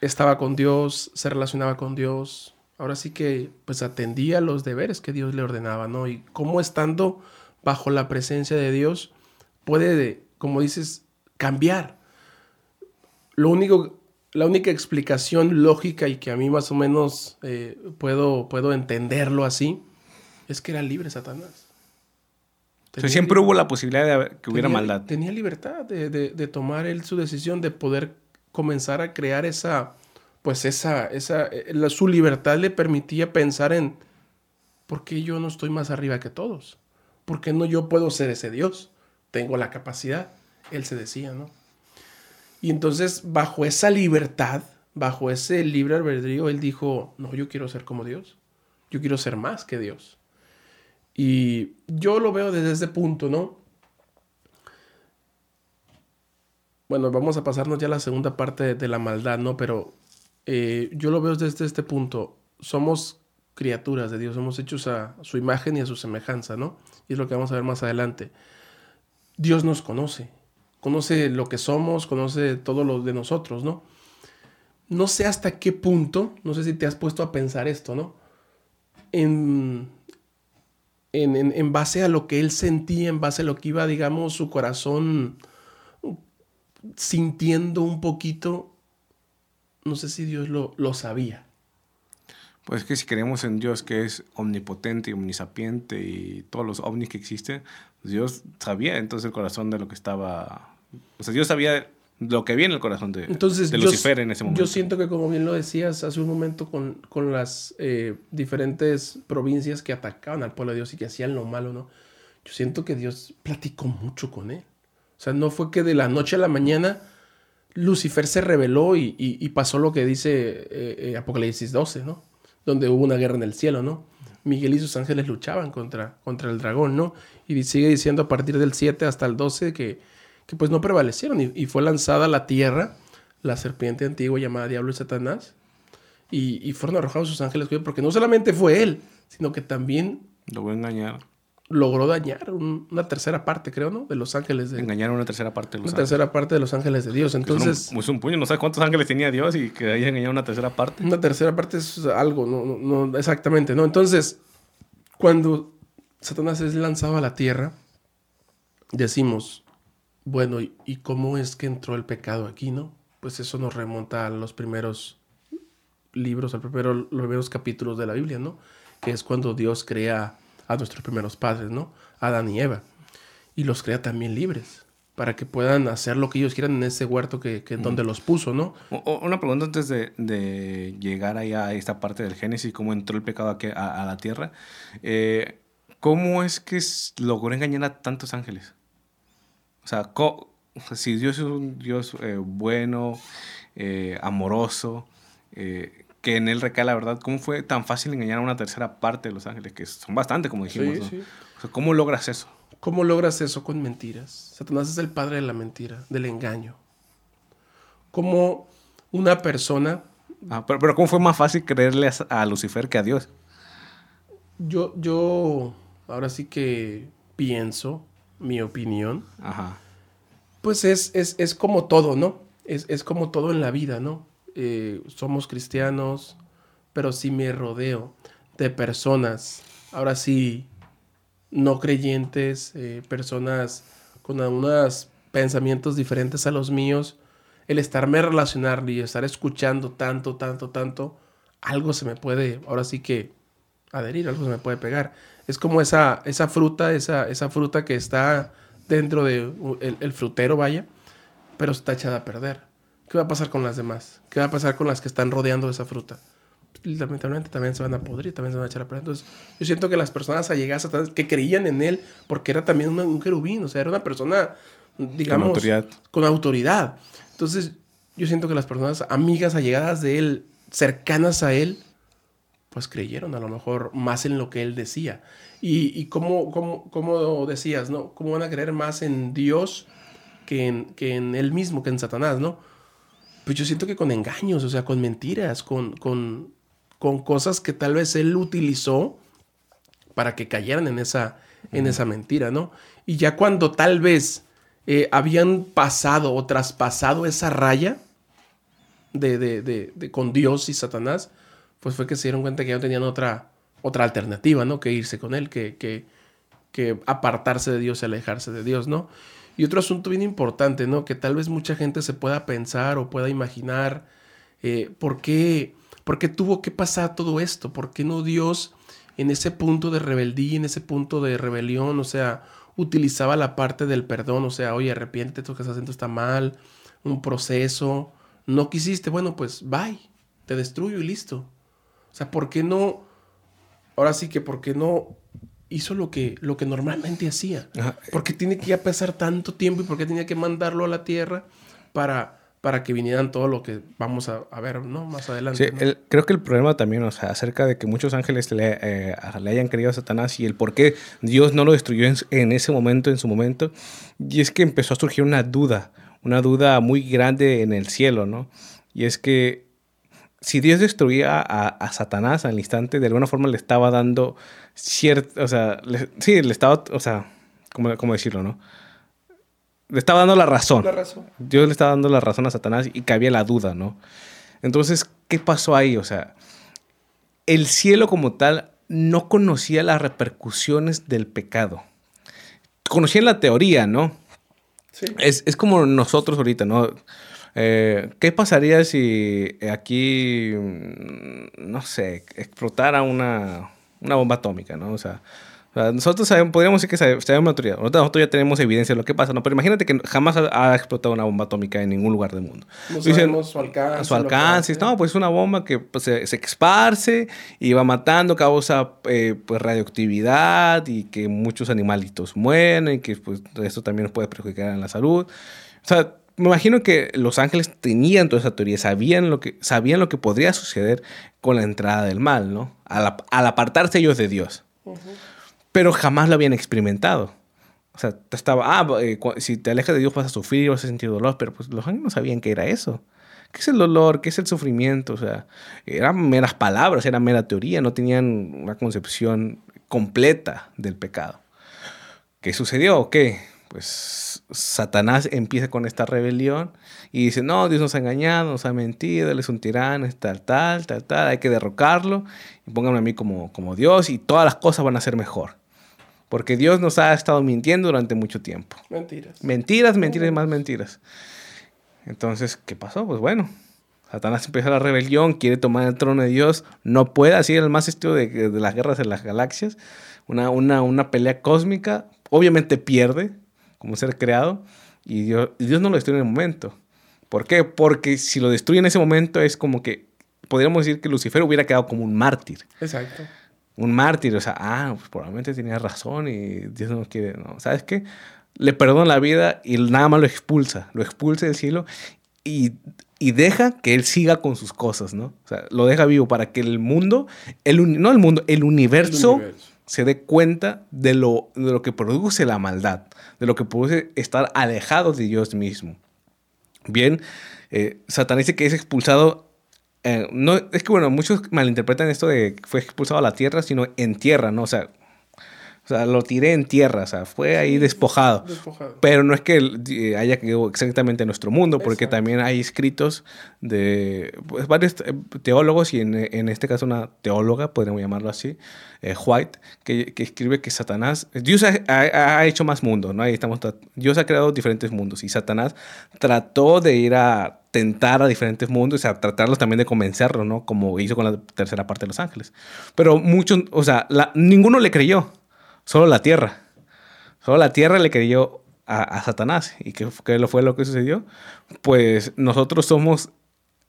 estaba con Dios, se relacionaba con Dios. Ahora sí que pues atendía los deberes que Dios le ordenaba, ¿no? Y cómo estando bajo la presencia de Dios puede, como dices, cambiar. Lo único, la única explicación lógica y que a mí más o menos eh, puedo, puedo entenderlo así es que era libre Satanás siempre hubo la posibilidad de que hubiera maldad. Tenía libertad de, tomar él su decisión, de poder comenzar a crear esa, pues esa, esa, eh, su libertad le permitía pensar en, ¿por qué yo no estoy más arriba que todos? ¿Por qué no yo puedo ser ese Dios? Tengo la capacidad, él se decía, ¿no? Y entonces, bajo esa libertad, bajo ese libre albedrío, él dijo, no, yo quiero ser como Dios, yo quiero ser más que Dios. Y yo lo veo desde ese punto, ¿no? Bueno, vamos a pasarnos ya a la segunda parte de, la maldad, ¿no? Pero eh, yo lo veo desde este punto. Somos criaturas de Dios, somos hechos a su imagen y a su semejanza, ¿no? Y es lo que vamos a ver más adelante. Dios nos conoce, conoce lo que somos, conoce todo lo de nosotros, ¿no? No sé hasta qué punto, no sé si te has puesto a pensar esto, ¿no? En, en, en, base a lo que él sentía, en base a lo que iba, digamos, su corazón sintiendo un poquito, no sé si Dios lo, lo sabía. Pues que si creemos en Dios que es omnipotente y omnisapiente y todos los ovnis que existen, Dios sabía entonces el corazón de lo que estaba... O sea, Dios sabía lo que en el corazón de, entonces, Lucifer en ese momento. Yo siento que como bien lo decías hace un momento con, con las eh, diferentes provincias que atacaban al pueblo de Dios y que hacían lo malo, ¿no? Yo siento que Dios platicó mucho con él. O sea, no fue que de la noche a la mañana Lucifer se rebeló y, y, pasó lo que dice eh, eh, Apocalipsis 12, ¿no? donde hubo una guerra en el cielo, ¿no? Miguel y sus ángeles luchaban contra, contra el dragón, ¿no? Y sigue diciendo a partir del 7 hasta el 12 que, que pues no prevalecieron y, fue lanzada a la tierra la serpiente antigua llamada Diablo y Satanás y, y fueron arrojados sus ángeles porque no solamente fue él, sino que también... Lo voy a engañar logró dañar una tercera parte, creo, ¿no? De los ángeles de Engañaron una tercera parte de los Una tercera parte de los ángeles de Dios. Entonces. Es un, puño, no sabes cuántos ángeles tenía Dios y que haya engañado una tercera parte. Una tercera parte es algo, no, no, exactamente, ¿no? Entonces, cuando Satanás es lanzado a la tierra, decimos, bueno, ¿y, ¿y cómo es que entró el pecado aquí, no? Pues eso nos remonta a los primeros libros, a los primeros capítulos de la Biblia, ¿no? Que es cuando Dios crea a nuestros primeros padres, ¿no? Adán y Eva. Y los crea también libres para que puedan hacer lo que ellos quieran en ese huerto que, que donde los puso, ¿no? una pregunta antes de, de, llegar allá a esta parte del Génesis, cómo entró el pecado aquí a, la tierra. Eh, ¿Cómo es que logró engañar a tantos ángeles? O sea, si Dios es un Dios eh, bueno, eh, amoroso, que en él recae la verdad. ¿Cómo fue tan fácil engañar a una tercera parte de los ángeles? Que son bastante, como dijimos. ¿Cómo logras eso? ¿Cómo logras eso con mentiras? Satanás es el padre de la mentira, del engaño. ¿Cómo una persona... Ah, pero, ¿cómo fue más fácil creerle a, Lucifer que a Dios? Yo, yo, ahora sí que pienso, mi opinión. Ajá. Pues es, es, como todo, ¿no? Es, es como todo en la vida, ¿no? Eh, somos cristianos, pero si me rodeo de personas, ahora sí, no creyentes, eh, personas con unos pensamientos diferentes a los míos, el estarme relacionando y estar escuchando tanto, tanto, tanto, algo se me puede, ahora sí que adherir, algo se me puede pegar. Es como esa, esa fruta, esa, esa fruta que está dentro del de el frutero, vaya, pero está echada a perder. ¿Qué va a pasar con las demás? ¿Qué va a pasar con las que están rodeando esa fruta? Lamentablemente también se van a podrir, también se van a echar a perder. Entonces, yo siento que las personas allegadas a que creían en él, porque era también un querubín, o sea, era una persona, digamos, con autoridad. con autoridad. Entonces, yo siento que las personas amigas, allegadas de él, cercanas a él, pues creyeron a lo mejor más en lo que él decía. Y, y como, como, decías, ¿no? ¿Cómo van a creer más en Dios que en, que en él mismo, que en Satanás, ¿no? pues yo siento que con engaños, o sea, con mentiras, con, con, con cosas que tal vez él utilizó para que cayeran en esa, en esa mentira, ¿no? Y ya cuando tal vez eh, habían pasado o traspasado esa raya de, de, de, con Dios y Satanás, pues fue que se dieron cuenta que ya no tenían otra, otra alternativa, ¿no? Que irse con él, que, que, que apartarse de Dios y alejarse de Dios, ¿no? Y otro asunto bien importante, ¿no? Que tal vez mucha gente se pueda pensar o pueda imaginar eh, ¿por, qué, por qué tuvo que pasar todo esto, por qué no Dios en ese punto de rebeldía, en ese punto de rebelión, o sea, utilizaba la parte del perdón, o sea, oye, arrepiéntete, esto que estás haciendo está mal, un proceso, no quisiste, bueno, pues bye, te destruyo y listo. O sea, ¿por qué no? Ahora sí que, ¿por qué no hizo lo que, lo que normalmente hacía. porque tiene que ya pasar tanto tiempo y porque tenía que mandarlo a la tierra para, para que vinieran todo lo que vamos a, ver, ¿no? Más adelante. Sí, creo que el problema también, o sea, acerca de que muchos ángeles le, eh, le hayan querido a Satanás y el por qué Dios no lo destruyó en, en, ese momento, en su momento, y es que empezó a surgir una duda, una duda muy grande en el cielo, ¿no? Y es que si Dios destruía a, Satanás al instante, de alguna forma le estaba dando cierto, o sea, sí, le estaba, o sea, ¿cómo, ¿cómo, decirlo, no? Le estaba dando la razón. la razón. Dios le estaba dando la razón a Satanás y cabía la duda, ¿no? Entonces, ¿qué pasó ahí? O sea, el cielo como tal no conocía las repercusiones del pecado. Conocía la teoría, ¿no? Sí. Es, es como nosotros ahorita, ¿no? Eh, ¿Qué pasaría si aquí, mm, no sé, explotara una, una bomba atómica, ¿no? O sea, nosotros sabemos, podríamos decir que sabemos una autoridad. Nosotros ya tenemos evidencia de lo que pasa, ¿no? Pero imagínate que jamás ha, explotado una bomba atómica en ningún lugar del mundo. No sabemos su alcance. Su alcance. No, pues es una bomba que pues, se, se, esparce y va matando, causa eh, pues, radioactividad y que muchos animalitos mueren y que pues esto también nos puede perjudicar en la salud. O sea, me imagino que los ángeles tenían toda esa teoría, sabían lo que, sabían lo que podría suceder con la entrada del mal, ¿no? Al, apartarse ellos de Dios. Pero jamás lo habían experimentado. O sea, estaba, ah, eh, si te alejas de Dios vas a sufrir, vas a sentir dolor, pero pues los ángeles no sabían qué era eso. ¿Qué es el dolor? ¿Qué es el sufrimiento? O sea, eran meras palabras, era mera teoría, no tenían una concepción completa del pecado. ¿Qué sucedió? ¿Qué? pues Satanás empieza con esta rebelión y dice, no, Dios nos ha engañado, nos ha mentido, Él es un tirano, es tal, tal, tal, tal, hay que derrocarlo y pónganme a mí como, como Dios y todas las cosas van a ser mejor. Porque Dios nos ha estado mintiendo durante mucho tiempo. Mentiras. Mentiras, mentiras y más mentiras. Entonces, ¿qué pasó? Pues bueno, Satanás empieza la rebelión, quiere tomar el trono de Dios, no puede, así el más estilo de, de las guerras en las galaxias, una, una, una pelea cósmica, obviamente pierde, como ser creado, y Dios, Dios no lo destruye en el momento. ¿Por qué? Porque si lo destruye en ese momento es como que podríamos decir que Lucifer hubiera quedado como un mártir. Exacto. Un mártir, o sea, ah, pues probablemente tenía razón y Dios no quiere, no, ¿sabes qué? Le perdona la vida y nada más lo expulsa, lo expulsa del cielo y, y, deja que él siga con sus cosas, ¿no? O sea, lo deja vivo para que el mundo, el, no el mundo, el universo, el universo. Se dé cuenta de lo, de lo que produce la maldad de lo que puede estar alejado de Dios mismo. Bien, eh, dice que es expulsado. Eh, no, es que bueno, muchos malinterpretan esto de que fue expulsado a la tierra, sino en tierra, ¿no? O sea, o sea, lo tiré en tierra, o sea, fue ahí despojado. Pero no es que haya quedado exactamente en nuestro mundo, porque también hay escritos de pues, varios teólogos, y en, en, este caso una teóloga, podríamos llamarlo así, eh, White, que, que, escribe que Satanás, Dios ha, ha, hecho más mundos, ¿no? Ahí estamos, Dios ha creado diferentes mundos, y Satanás trató de ir a tentar a diferentes mundos, o sea, tratarlos también de convencerlos, ¿no? Como hizo con la tercera parte de Los Ángeles. Pero muchos, o sea, la, ninguno le creyó. Solo la tierra. Solo la tierra le creyó a, Satanás. ¿Y qué, qué fue lo que sucedió? Pues nosotros somos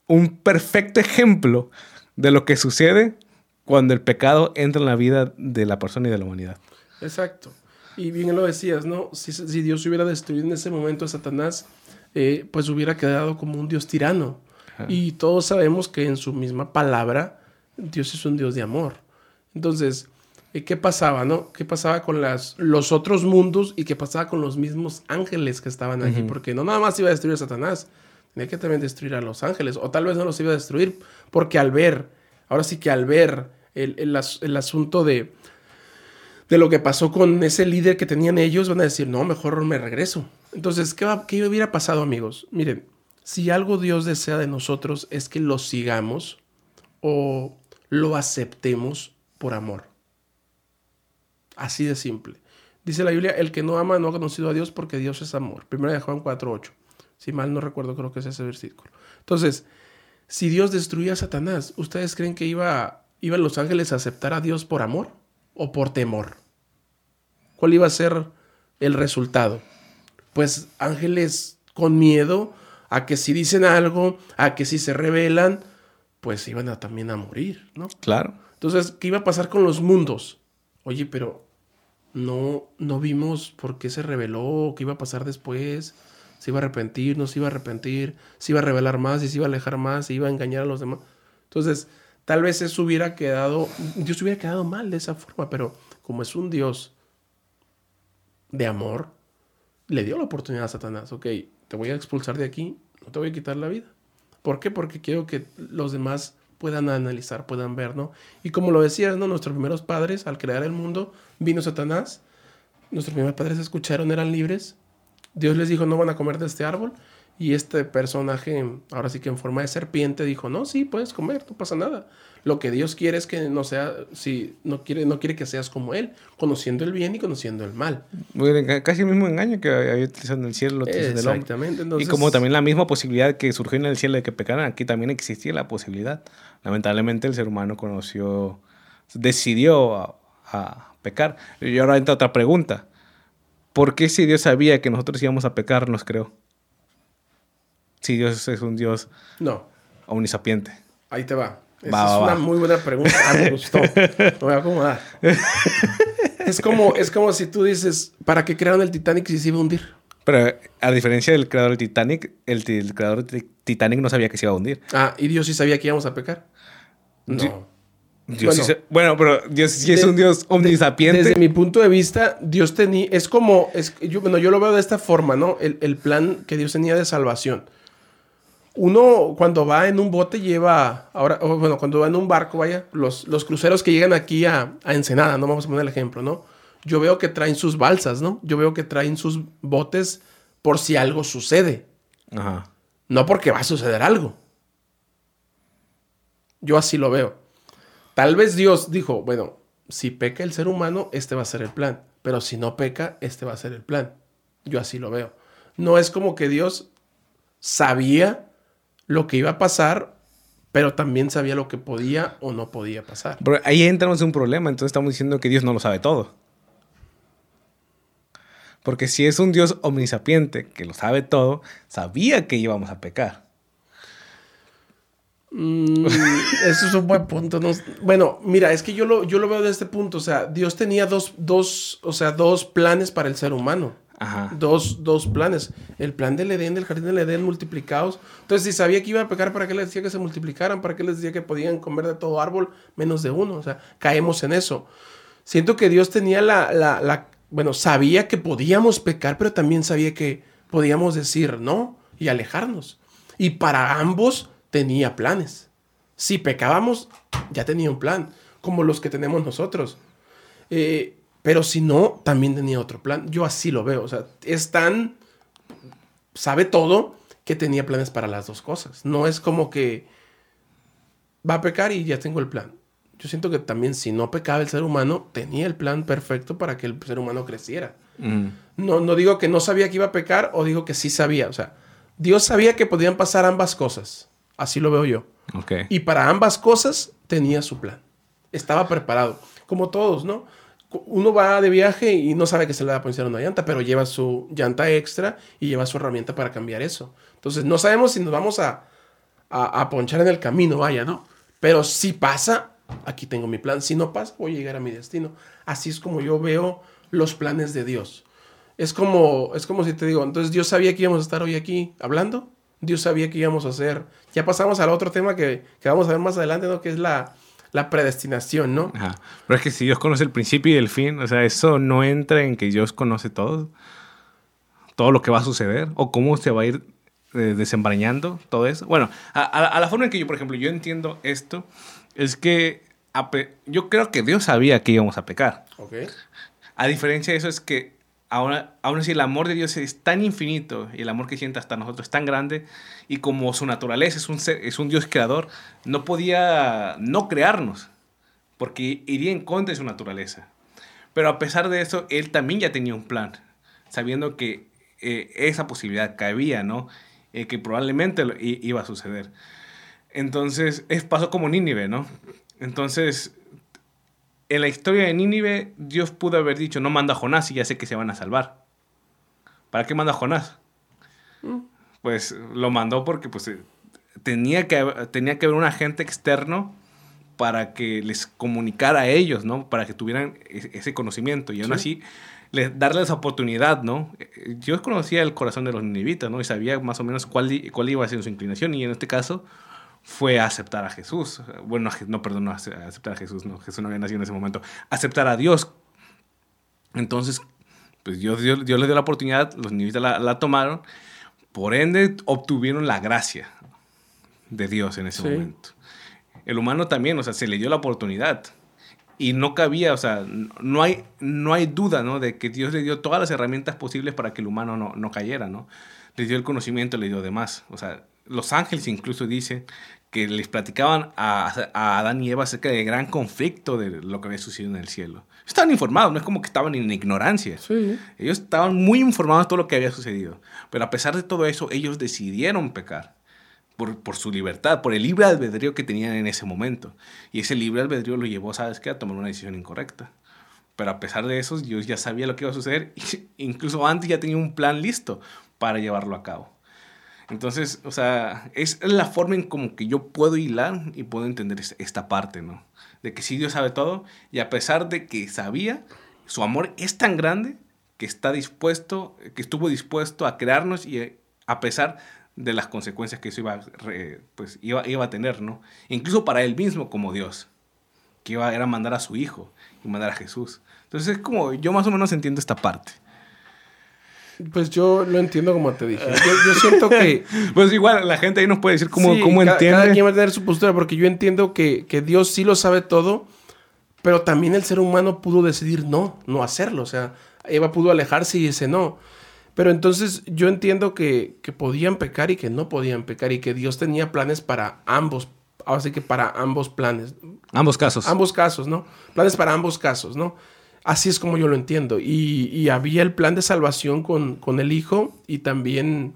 un perfecto ejemplo de lo que sucede cuando el pecado entra en la vida de la persona y de la humanidad. Exacto. Y bien lo decías, ¿no? Si, si Dios hubiera destruido en ese momento a Satanás, eh, pues hubiera quedado como un Dios tirano. Y todos sabemos que en su misma palabra, Dios es un Dios de amor. Entonces, qué pasaba, ¿no? ¿Qué pasaba con las, los otros mundos y qué pasaba con los mismos ángeles que estaban allí? Porque no nada más iba a destruir a Satanás, tenía que también destruir a los ángeles, o tal vez no los iba a destruir, porque al ver, ahora sí que al ver el, el, asunto de, de lo que pasó con ese líder que tenían ellos, van a decir, no, mejor me regreso. Entonces, ¿qué, va, qué hubiera pasado, amigos? Miren, si algo Dios desea de nosotros es que lo sigamos o lo aceptemos por amor. Así de simple. Dice la Biblia, el que no ama no ha conocido a Dios porque Dios es amor. Primera de Juan 4.8. Si mal no recuerdo, creo que es ese versículo. Entonces, si Dios destruía a Satanás, ¿ustedes creen que iba, iban los ángeles a aceptar a Dios por amor o por temor? ¿Cuál iba a ser el resultado? Pues ángeles con miedo a que si dicen algo, a que si se rebelan, pues iban a, también a morir, ¿no? Claro. Entonces, ¿qué iba a pasar con los mundos? Oye, pero no, no vimos por qué se reveló, qué iba a pasar después. se iba a arrepentir, no se iba a arrepentir, se iba a revelar más y se iba a alejar más, se iba a engañar a los demás. Entonces, tal vez eso hubiera quedado, Dios hubiera quedado mal de esa forma, pero como es un Dios de amor, le dio la oportunidad a Satanás, ok, te voy a expulsar de aquí, no te voy a quitar la vida. ¿Por qué? Porque quiero que los demás puedan analizar, puedan ver, ¿no? Y como lo decías, ¿no? Nuestros primeros padres, al crear el mundo, vino Satanás, nuestros primeros padres escucharon, eran libres, Dios les dijo, no van a comer de este árbol, y este personaje, ahora sí que en forma de serpiente, dijo, no, sí, puedes comer, no pasa nada. Lo que Dios quiere es que no sea, si no quiere, no quiere que seas como Él, conociendo el bien y conociendo el mal. Casi el mismo engaño que había utilizado en el cielo. Exactamente. y como también la misma posibilidad que surgió en el cielo de que pecaran, aquí también existía la posibilidad. Lamentablemente el ser humano conoció, decidió a, a pecar. Y ahora entra otra pregunta. ¿Por qué si Dios sabía que nosotros íbamos a pecar, nos creó? Si Dios es un Dios no. omnisapiente? Ahí te va. Esa es una muy buena pregunta. Ah, me gustó. Me voy a acomodar. es, como, es como si tú dices, ¿para qué crearon el Titanic si se iba a hundir? Pero a diferencia del creador del Titanic, el, creador del Titanic no sabía que se iba a hundir. Ah, ¿y Dios sí sabía que íbamos a pecar? No. Dios bueno, sí bueno, pero Dios sí es un Dios omnisapiente. Desde mi punto de vista, Dios tenía, es como, es, yo, bueno, yo lo veo de esta forma, ¿no? El, el plan que Dios tenía de salvación uno cuando va en un bote lleva, ahora, bueno, cuando va en un barco, vaya, los, los cruceros que llegan aquí a, Ensenada, no vamos a poner el ejemplo, ¿no? Yo veo que traen sus balsas, ¿no? Yo veo que traen sus botes por si algo sucede. Ajá. No porque va a suceder algo. Yo así lo veo. Tal vez Dios dijo, bueno, si peca el ser humano, este va a ser el plan. Pero si no peca, este va a ser el plan. Yo así lo veo. No es como que Dios sabía lo que iba a pasar, pero también sabía lo que podía o no podía pasar. Pero ahí entramos en un problema, entonces estamos diciendo que Dios no lo sabe todo. Porque si es un Dios omnisapiente, que lo sabe todo, sabía que íbamos a pecar. Mm, eso es un buen punto. Bueno, mira, es que yo lo, yo lo veo de este punto. O sea, Dios tenía dos, dos, o sea, dos planes para el ser humano. Dos, dos planes. El plan del Edén, del jardín del Edén, multiplicados. Entonces, si sabía que iba a pecar, ¿para qué les decía que se multiplicaran? ¿Para qué les decía que podían comer de todo árbol menos de uno? O sea, caemos en eso. Siento que Dios tenía la, la, la bueno, sabía que podíamos pecar, pero también sabía que podíamos decir no y alejarnos. Y para ambos tenía planes. Si pecábamos, ya tenía un plan, como los que tenemos nosotros. Eh, pero si no, también tenía otro plan. Yo así lo veo. O sea, es tan. Sabe todo que tenía planes para las dos cosas. No es como que va a pecar y ya tengo el plan. Yo siento que también si no pecaba el ser humano, tenía el plan perfecto para que el ser humano creciera. Mm. No, no digo que no sabía que iba a pecar o digo que sí sabía. O sea, Dios sabía que podían pasar ambas cosas. Así lo veo yo. Y para ambas cosas tenía su plan. Estaba preparado. Como todos, ¿no? Uno va de viaje y no sabe que se le va a poner una llanta, pero lleva su llanta extra y lleva su herramienta para cambiar eso. Entonces, no sabemos si nos vamos a, a, ponchar en el camino, vaya, ¿no? Pero si pasa, aquí tengo mi plan. Si no pasa, voy a llegar a mi destino. Así es como yo veo los planes de Dios. Es como, es como si te digo, entonces Dios sabía que íbamos a estar hoy aquí hablando. Dios sabía que íbamos a hacer. Ya pasamos al otro tema que, que vamos a ver más adelante, ¿no? Que es la, la predestinación, ¿no? Ajá. Pero es que si Dios conoce el principio y el fin, o sea, eso no entra en que Dios conoce todo, todo lo que va a suceder, o cómo se va a ir eh, desembrañando todo eso. Bueno, a, la forma en que yo, por ejemplo, yo entiendo esto, es que yo creo que Dios sabía que íbamos a pecar. Okay. A diferencia de eso es que aún, así el amor de Dios es tan infinito y el amor que siente hasta nosotros es tan grande y como su naturaleza es un, es un Dios creador, no podía no crearnos porque iría en contra de su naturaleza. Pero a pesar de eso, él también ya tenía un plan, sabiendo que eh, esa posibilidad cabía, ¿no? Eh, que probablemente iba a suceder. Entonces, es, pasó como Nínive, ¿no? Entonces, en la historia de Nínive, Dios pudo haber dicho, no manda a Jonás y ya sé que se van a salvar. ¿Para qué manda a Jonás? Mm. Pues lo mandó porque pues, eh, tenía, que, tenía que haber un agente externo para que les comunicara a ellos, ¿no? Para que tuvieran e-, ese conocimiento. Y aún así, darles oportunidad, ¿no? Yo conocía el corazón de los ninivitas, ¿no? Y sabía más o menos cuál, cuál iba a ser su inclinación. Y en este caso fue aceptar a Jesús. Bueno, no, perdón, no aceptar a Jesús, no. Jesús no había nacido en ese momento. Aceptar a Dios. Entonces, pues Dios, Dios, les dio la oportunidad, los ninivitas la, la, tomaron. Por ende, obtuvieron la gracia de Dios en ese momento. El humano también, o sea, se le dio la oportunidad y no cabía, o sea, no hay, no hay duda, ¿no? De que Dios le dio todas las herramientas posibles para que el humano no, no cayera, ¿no? Le dio el conocimiento, le dio demás. O sea, los ángeles incluso dicen que les platicaban a, a Adán y Eva acerca del gran conflicto de lo que había sucedido en el cielo. Estaban informados, no es como que estaban en ignorancia. Sí. Ellos estaban muy informados de todo lo que había sucedido. Pero a pesar de todo eso, ellos decidieron pecar por, por, su libertad, por el libre albedrío que tenían en ese momento. Y ese libre albedrío lo llevó, ¿sabes qué?, a tomar una decisión incorrecta. Pero a pesar de eso, Dios ya sabía lo que iba a suceder. Incluso antes ya tenía un plan listo para llevarlo a cabo. Entonces, o sea, es la forma en como que yo puedo hilar y puedo entender esta parte, ¿no? De que sí Dios sabe todo y a pesar de que sabía, su amor es tan grande que está dispuesto, que estuvo dispuesto a crearnos y a pesar de las consecuencias que eso iba, pues, iba, iba a tener, ¿no? Incluso para él mismo como Dios, que iba era mandar a su hijo y mandar a Jesús. Entonces es como, yo más o menos entiendo esta parte. Pues yo lo entiendo como te dije. Yo, siento que... pues igual la gente ahí nos puede decir cómo, cómo entiende. Cada quien va a tener su postura, porque yo entiendo que, que Dios sí lo sabe todo, pero también el ser humano pudo decidir no, no hacerlo. O sea, Eva pudo alejarse y dice no. Pero entonces yo entiendo que, podían pecar y que no podían pecar y que Dios tenía planes para ambos, así que para ambos planes. Ambos casos. Ambos casos, ¿no? Planes para ambos casos, ¿no? Así es como yo lo entiendo. Y, había el plan de salvación con, con, el Hijo y también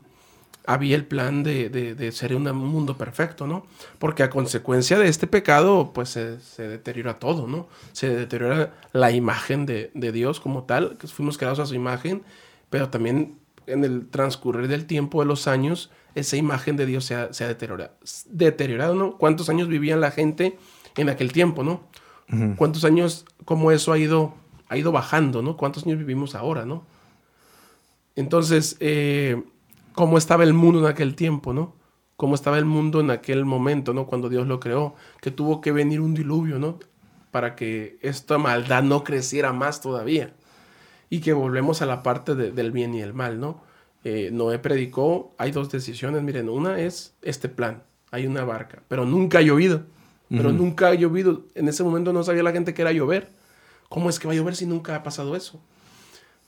había el plan de, ser un mundo perfecto, ¿no? Porque a consecuencia de este pecado, pues se, deteriora todo, ¿no? Se deteriora la imagen de, de Dios como tal, que fuimos creados a su imagen pero también en el transcurrir del tiempo, de los años, esa imagen de Dios se ha, deteriorado, deteriorado, ¿no? ¿Cuántos años vivían la gente en aquel tiempo, ¿no? ¿Cuántos años, cómo eso ha ido, ha ido bajando, ¿no? ¿Cuántos años vivimos ahora, ¿no? Entonces, eh, ¿cómo estaba el mundo en aquel tiempo, ¿no? ¿Cómo estaba el mundo en aquel momento, ¿no? Cuando Dios lo creó, que tuvo que venir un diluvio, ¿no? Para que esta maldad no creciera más todavía y que volvemos a la parte del bien y el mal, ¿no? Eh, Noé predicó, hay dos decisiones, miren, una es este plan, hay una barca, pero nunca ha llovido, pero nunca ha llovido, en ese momento no sabía la gente que era llover, ¿cómo es que va a llover si nunca ha pasado eso?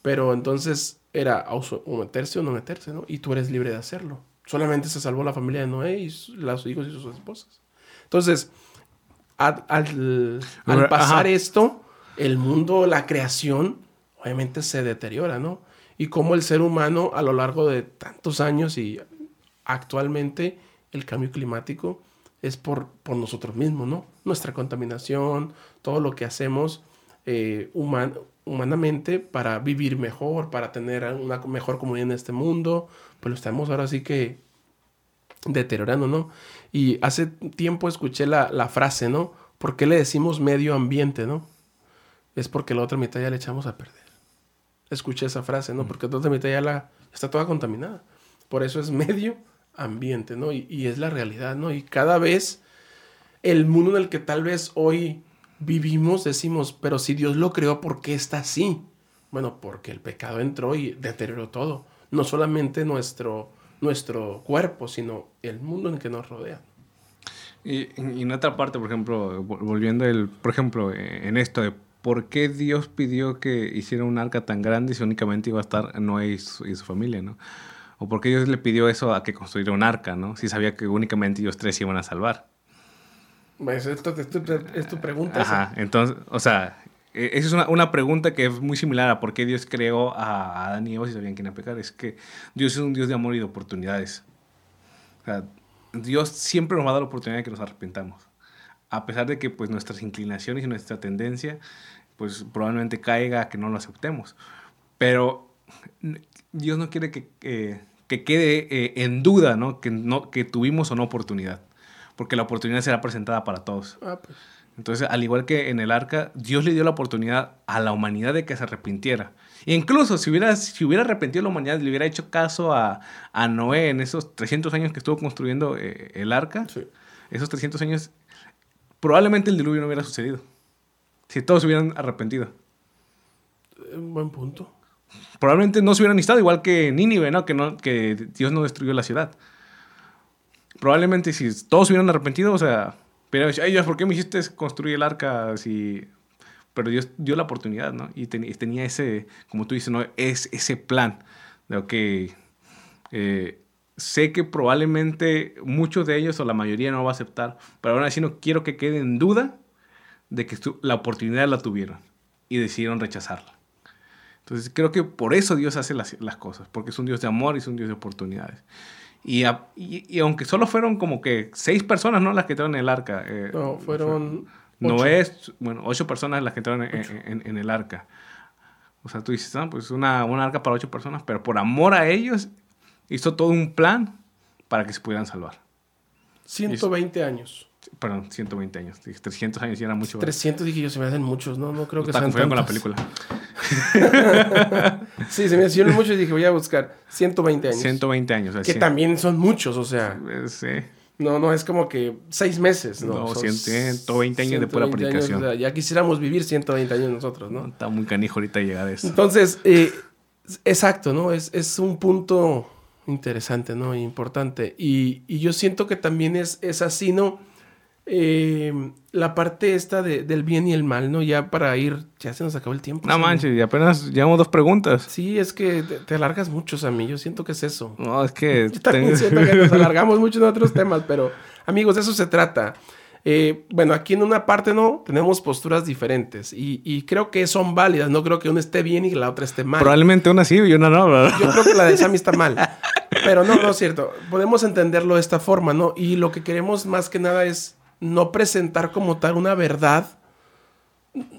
Pero entonces era o meterse o no meterse, ¿no? Y tú eres libre de hacerlo. Solamente se salvó la familia de Noé y los hijos y sus esposas. Entonces, al, pasar esto, el mundo, la creación, obviamente se deteriora, ¿no? Y cómo el ser humano a lo largo de tantos años y actualmente el cambio climático es por, por nosotros mismos, ¿no? Nuestra contaminación, todo lo que hacemos eh, humanamente para vivir mejor, para tener una mejor comunidad en este mundo, pues lo estamos ahora sí que deteriorando, ¿no? Y hace tiempo escuché la, la frase, ¿no? ¿Por qué le decimos medio ambiente, ¿no? Es porque la otra mitad ya le echamos a perder escuché esa frase, ¿no? Porque toda mitad ya la, está toda contaminada. Por eso es medio ambiente, ¿no? Y, es la realidad, ¿no? Y cada vez el mundo en el que tal vez hoy vivimos decimos, pero si Dios lo creó, ¿por qué está así? Bueno, porque el pecado entró y deterioró todo. No solamente nuestro, nuestro cuerpo, sino el mundo en el que nos rodea. Y, y en otra parte, por ejemplo, volviendo el, por ejemplo, en esto de ¿por qué Dios pidió que hiciera un arca tan grande si únicamente iba a estar Noé y su, familia, ¿no? ¿O por qué Dios le pidió eso a que construyera un arca, ¿no? Si sabía que únicamente ellos tres iban a salvar. Pues esto, es tu pregunta. Ajá, entonces, o sea, e, esa es una, una, pregunta que es muy similar a por qué Dios creó a Adán y Eva si sabían quién a pecar. Es que Dios es un Dios de amor y de oportunidades. O sea, Dios siempre nos va a dar la oportunidad de que nos arrepentamos a pesar de que pues nuestras inclinaciones y nuestra tendencia pues probablemente caiga a que no lo aceptemos. Pero Dios no quiere que, que quede eh, en duda, ¿no? Que, ¿no? que tuvimos o no oportunidad, porque la oportunidad será presentada para todos. Ah, pues. Entonces, al igual que en el arca, Dios le dio la oportunidad a la humanidad de que se arrepintiera. Incluso si hubiera, si hubiera arrepentido la humanidad, le hubiera hecho caso a, a Noé en esos 300 años que estuvo construyendo eh, el arca, esos 300 años, probablemente el diluvio no hubiera sucedido. Si todos hubieran arrepentido. Eh, buen punto. Probablemente no se hubieran estado igual que Nínive, ¿no? Que, no, que Dios no destruyó la ciudad. Probablemente si todos hubieran arrepentido, o sea, pero, ay Dios, ¿por qué me hiciste construir el arca si pero Dios dio la oportunidad, ¿no? Y tenía ese, como tú dices, ¿no? Es ese plan de, que eh, sé que probablemente muchos de ellos o la mayoría no va a aceptar, pero aún así no quiero que quede en duda de que la oportunidad la tuvieron y decidieron rechazarla. Entonces creo que por eso Dios hace las, cosas, porque es un Dios de amor y es un Dios de oportunidades. Y, y, aunque solo fueron como que seis personas, ¿no? Las que estaban en el arca. Eh, no, fueron no es, bueno, ocho personas las que entraron en, el arca. O sea, tú dices, ah, pues una, una arca para ocho personas, pero por amor a ellos hizo todo un plan para que se pudieran salvar. 120 años. Perdón, 120 años. 300 años y era mucho. 300 dije yo, se me hacen muchos, ¿no? No creo que Está sean con la película. sí, se me hacían muchos y dije, voy a buscar 120 años. 120 años. Que también son muchos, o sea. Sí. No, no, es como que seis meses, ¿no? No, 120 años de pura aplicación. ya quisiéramos vivir 120 años nosotros, ¿no? Está muy canijo ahorita llegar a eso. Entonces, eh, exacto, ¿no? Es, es, un punto interesante, ¿no? Importante. Y, y yo siento que también es, es así, ¿no? Eh, la parte esta de, del bien y el mal, ¿no? Ya para ir, ya se nos acabó el tiempo. No manches, y apenas llevamos dos preguntas. Sí, es que te, alargas mucho, mí. Yo siento que es eso. No, es que. Yo también siento que nos alargamos mucho en otros temas, pero amigos, de eso se trata. Eh, bueno, aquí en una parte no, tenemos posturas diferentes y, y, creo que son válidas. No creo que una esté bien y la otra esté mal. Probablemente una sí y una no, ¿verdad? Yo creo que la de Sammy está mal. Pero no, no es cierto. Podemos entenderlo de esta forma, ¿no? Y lo que queremos más que nada es no presentar como tal una verdad,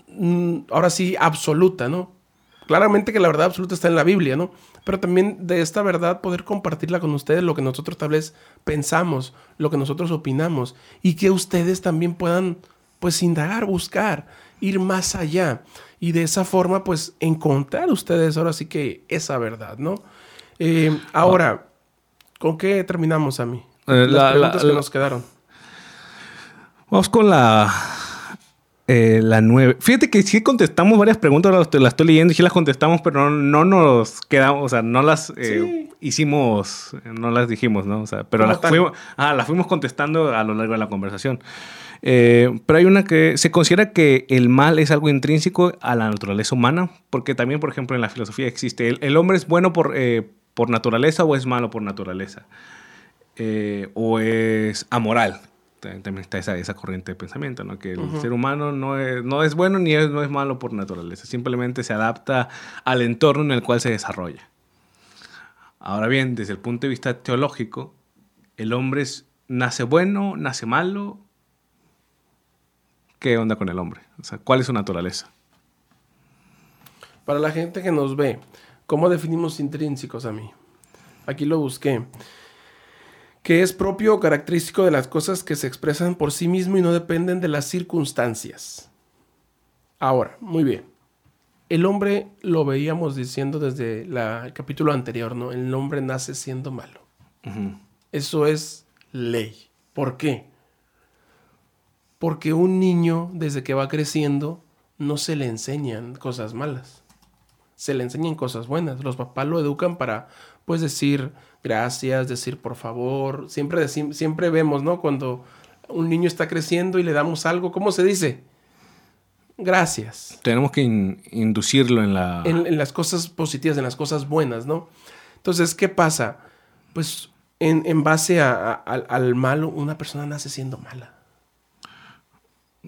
mm, ahora sí, absoluta, ¿no? Claramente que la verdad absoluta está en la Biblia, ¿no? Pero también de esta verdad poder compartirla con ustedes, lo que nosotros tal vez pensamos, lo que nosotros opinamos, y que ustedes también puedan, pues, indagar, buscar, ir más allá, y de esa forma, pues, encontrar ustedes ahora sí que esa verdad, ¿no? Eh, ahora, ¿con qué terminamos a mí? Eh, Las preguntas que nos quedaron. Vamos con la, eh, la nueve. Fíjate que sí contestamos varias preguntas, las, las estoy leyendo y sí las contestamos, pero no, nos quedamos, o sea, no las eh, hicimos, no las dijimos, ¿no? O sea, pero las fuimos, ah, las fuimos contestando a lo largo de la conversación. Eh, pero hay una que se considera que el mal es algo intrínseco a la naturaleza humana, porque también, por ejemplo, en la filosofía existe, el, el hombre es bueno por, por naturaleza o es malo por naturaleza, o es amoral, también está esa, esa corriente de pensamiento, ¿no? que el ser humano no es, no es bueno ni es, no es malo por naturaleza, simplemente se adapta al entorno en el cual se desarrolla. Ahora bien, desde el punto de vista teológico, el hombre nace bueno, nace malo. ¿Qué onda con el hombre? O sea, ¿cuál es su naturaleza? Para la gente que nos ve, ¿cómo definimos intrínsecos a mí? Aquí lo busqué que es propio o característico de las cosas que se expresan por sí mismo y no dependen de las circunstancias. Ahora, muy bien. El hombre lo veíamos diciendo desde el capítulo anterior, ¿no? El hombre nace siendo malo. Eso es ley. ¿Por qué? Porque un niño, desde que va creciendo, no se le enseñan cosas malas. Se le enseñan cosas buenas. Los papás lo educan para, pues, decir, gracias, decir por favor. Siempre, siempre vemos, ¿no? Cuando un niño está creciendo y le damos algo, ¿cómo se dice? Gracias. Tenemos que inducirlo en la... En, las cosas positivas, en las cosas buenas, ¿no? Entonces, ¿qué pasa? Pues en, base al malo, una persona nace siendo mala.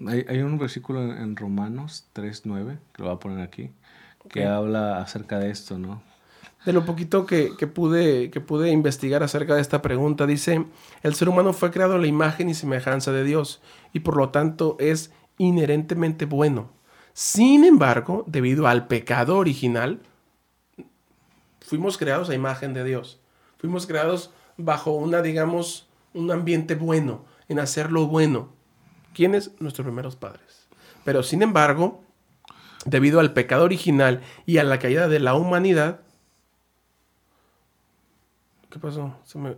Hay, un versículo en, Romanos 3.9, que lo voy a poner aquí, que habla acerca de esto, ¿no? De lo poquito que, pude, que pude investigar acerca de esta pregunta. Dice, el ser humano fue creado a la imagen y semejanza de Dios y por lo tanto es inherentemente bueno. Sin embargo, debido al pecado original, fuimos creados a imagen de Dios. Fuimos creados bajo una, digamos, un ambiente bueno, en hacer lo bueno. ¿Quiénes? Nuestros primeros padres. Pero sin embargo, debido al pecado original y a la caída de la humanidad. ¿Qué pasó? Se me,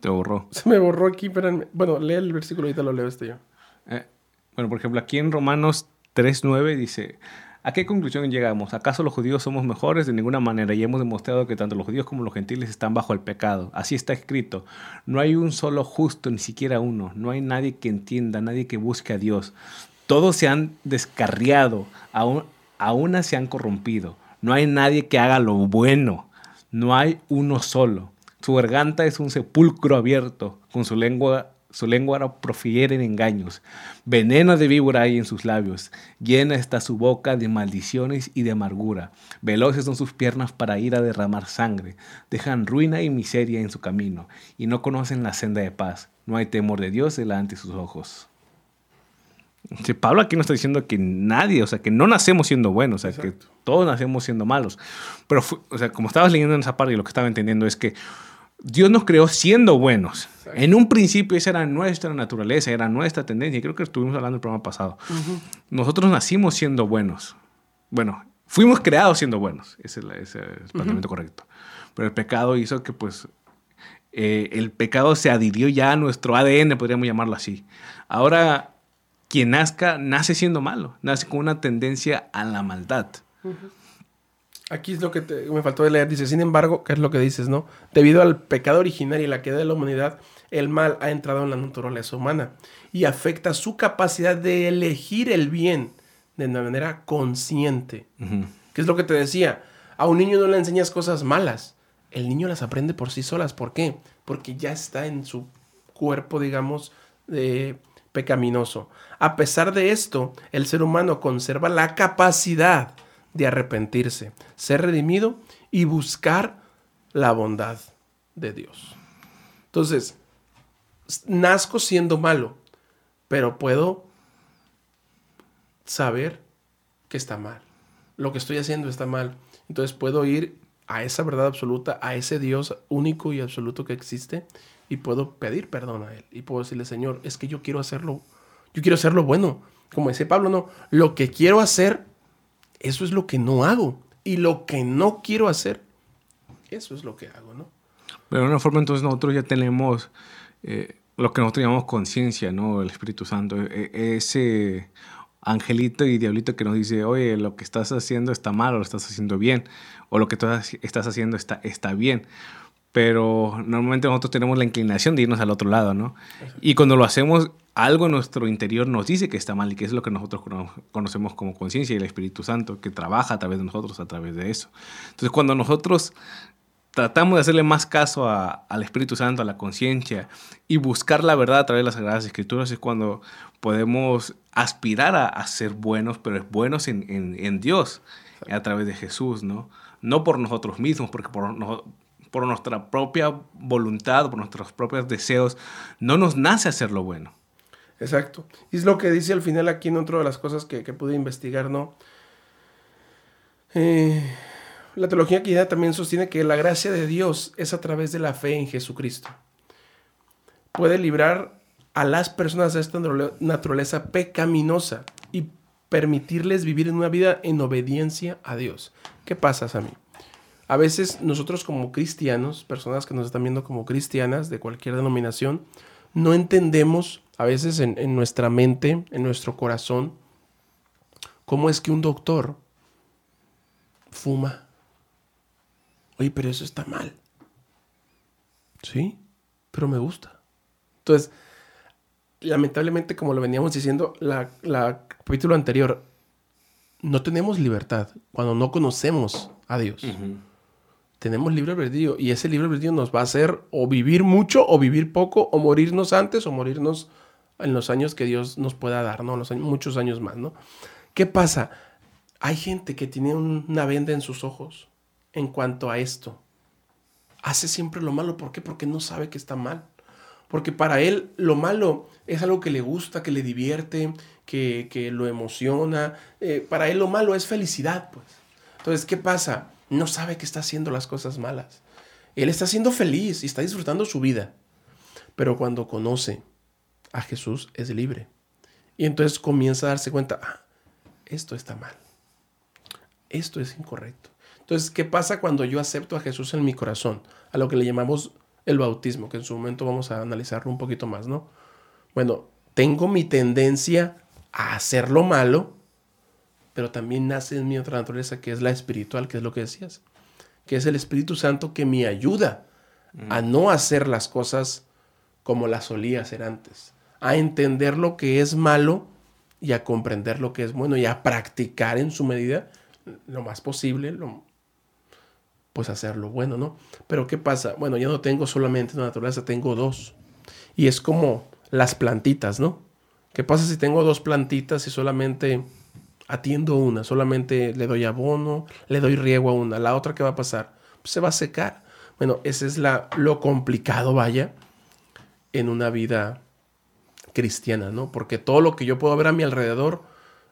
Te borró. se me borró aquí, espérenme. Bueno, lee el versículo, ahorita lo leo este yo. Eh, bueno, por ejemplo, aquí en Romanos 3.9 dice, ¿a qué conclusión llegamos? ¿Acaso los judíos somos mejores? De ninguna manera. Y hemos demostrado que tanto los judíos como los gentiles están bajo el pecado. Así está escrito. No hay un solo justo, ni siquiera uno. No hay nadie que entienda, nadie que busque a Dios. Todos se han descarriado, aún, aún se han corrompido. No hay nadie que haga lo bueno. No hay uno solo. Su garganta es un sepulcro abierto, con su lengua, su lengua profieren engaños. Veneno de víbora hay en sus labios. Llena está su boca de maldiciones y de amargura. Veloces son sus piernas para ir a derramar sangre. Dejan ruina y miseria en su camino, y no conocen la senda de paz. No hay temor de Dios delante de sus ojos. Sí, Pablo aquí nos está diciendo que nadie, o sea, que no nacemos siendo buenos, o sea, que todos nacemos siendo malos. Pero, o sea, como estabas leyendo en esa parte y lo que estaba entendiendo es que Dios nos creó siendo buenos. Exacto. En un principio esa era nuestra naturaleza, era nuestra tendencia. Creo que estuvimos hablando en el programa pasado. Nosotros nacimos siendo buenos. Bueno, fuimos creados siendo buenos. Ese es, la- ese es el planteamiento correcto. Pero el pecado hizo que, pues, eh, el pecado se adhirió ya a nuestro ADN, podríamos llamarlo así. Ahora, quien nazca, nace siendo malo. Nace con una tendencia a la maldad. Aquí es lo que te- me faltó de leer. Dice, sin embargo, ¿qué es lo que dices, no? Debido al pecado original y la queda de la humanidad, el mal ha entrado en la naturaleza humana y afecta su capacidad de elegir el bien de una manera consciente. Ujú. ¿Qué es lo que te decía? A un niño no le enseñas cosas malas. El niño las aprende por sí solas. ¿Por qué? Porque ya está en su cuerpo, digamos, eh, pecaminoso. A pesar de esto, el ser humano conserva la capacidad de arrepentirse, ser redimido y buscar la bondad de Dios. Entonces, nazco siendo malo, pero puedo saber que está mal. Lo que estoy haciendo está mal. Entonces puedo ir a esa verdad absoluta, a ese Dios único y absoluto que existe y puedo pedir perdón a Él. Y puedo decirle, Señor, es que yo quiero hacerlo, yo quiero hacerlo bueno. Como dice Pablo, no, lo que quiero hacer, eso es lo que no hago. Y lo que no quiero hacer, eso es lo que hago, ¿no? Pero de una forma entonces nosotros ya tenemos eh, lo que nosotros llamamos conciencia, ¿no? El Espíritu Santo. E- e- ese angelito y diablito que nos dice, oye, lo que estás haciendo está mal o lo estás haciendo bien. O lo que tú estás haciendo está, está bien. Pero normalmente nosotros tenemos la inclinación de irnos al otro lado, ¿no? Y cuando lo hacemos, algo en nuestro interior nos dice que está mal y que es lo que nosotros cono- conocemos como conciencia y el Espíritu Santo, que trabaja a través de nosotros, a través de eso. Entonces, cuando nosotros tratamos de hacerle más caso al Espíritu Santo, a la conciencia y buscar la verdad a través de las Sagradas Escrituras es cuando podemos aspirar a, ser buenos, pero es buenos en, Dios, a través de Jesús, ¿no? No por nosotros mismos, porque por, no- por nuestra propia voluntad, por nuestros propios deseos, no nos nace hacer lo bueno. Exacto. Y es lo que dice al final aquí en otra de las cosas que, pude investigar, ¿no? Eh, la teología cristiana también sostiene que la gracia de Dios es a través de la fe en Jesucristo. Puede librar a las personas de esta naturale- naturaleza pecaminosa y permitirles vivir en una vida en obediencia a Dios. ¿Qué pasa, Sammy? A veces nosotros como cristianos, personas que nos están viendo como cristianas de cualquier denominación, no entendemos a veces en, nuestra mente, en nuestro corazón, cómo es que un doctor fuma. Oye, pero eso está mal. Sí, pero me gusta. Entonces, lamentablemente, como lo veníamos diciendo, la, la capítulo anterior, no tenemos libertad cuando no conocemos a Dios. Tenemos libre albedrío y ese libre albedrío nos va a hacer o vivir mucho o vivir poco o morirnos antes o morirnos en los años que Dios nos pueda dar, ¿no? Los años- muchos años más, ¿no? ¿Qué pasa? Hay gente que tiene un- una venda en sus ojos en cuanto a esto. Hace siempre lo malo. ¿Por qué? Porque no sabe que está mal. Porque para él lo malo es algo que le gusta, que le divierte, que, que lo emociona. Eh, para él lo malo es felicidad, pues. Entonces, ¿qué pasa? No sabe que está haciendo las cosas malas. Él está siendo feliz y está disfrutando su vida. Pero cuando conoce a Jesús es libre. Y entonces comienza a darse cuenta, ah, esto está mal. esto es incorrecto. Entonces, ¿qué pasa cuando yo acepto a Jesús en mi corazón? A lo que le llamamos el bautismo, que en su momento vamos a analizarlo un poquito más, ¿no? Bueno, tengo mi tendencia a hacer lo malo, pero también nace en mi otra naturaleza, que es la espiritual, que es lo que decías, que es el Espíritu Santo que me ayuda a no hacer las cosas como las solía hacer antes, a entender lo que es malo y a comprender lo que es bueno y a practicar en su medida lo más posible, lo, pues hacer lo bueno, ¿no? Pero ¿qué pasa? Bueno, yo no tengo solamente una naturaleza, tengo dos. Y es como las plantitas, ¿no? ¿Qué pasa si tengo dos plantitas y solamente atiendo una? Solamente le doy abono, le doy riego a una. ¿La otra qué va a pasar? Pues se va a secar. Bueno, ese es la, lo complicado, vaya, en una vida cristiana, ¿no? Porque todo lo que yo puedo ver a mi alrededor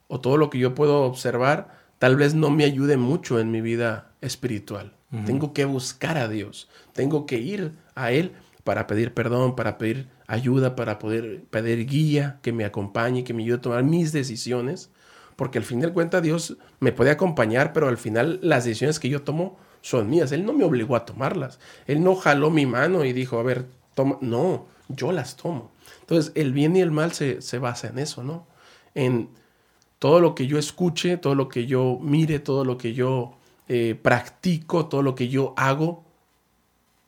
o todo lo que yo puedo observar tal vez no me ayude mucho en mi vida espiritual. Tengo que buscar a Dios, tengo que ir a Él para pedir perdón, para pedir ayuda, para poder pedir guía, que me acompañe, que me ayude a tomar mis decisiones, porque al fin de cuentas Dios me puede acompañar, pero al final las decisiones que yo tomo son mías. Él no me obligó a tomarlas. Él no jaló mi mano y dijo, a ver, toma. No, yo las tomo. Entonces, el bien y el mal se, basa en eso, ¿no? En todo lo que yo escuche, todo lo que yo mire, todo lo que yo eh, practico, todo lo que yo hago,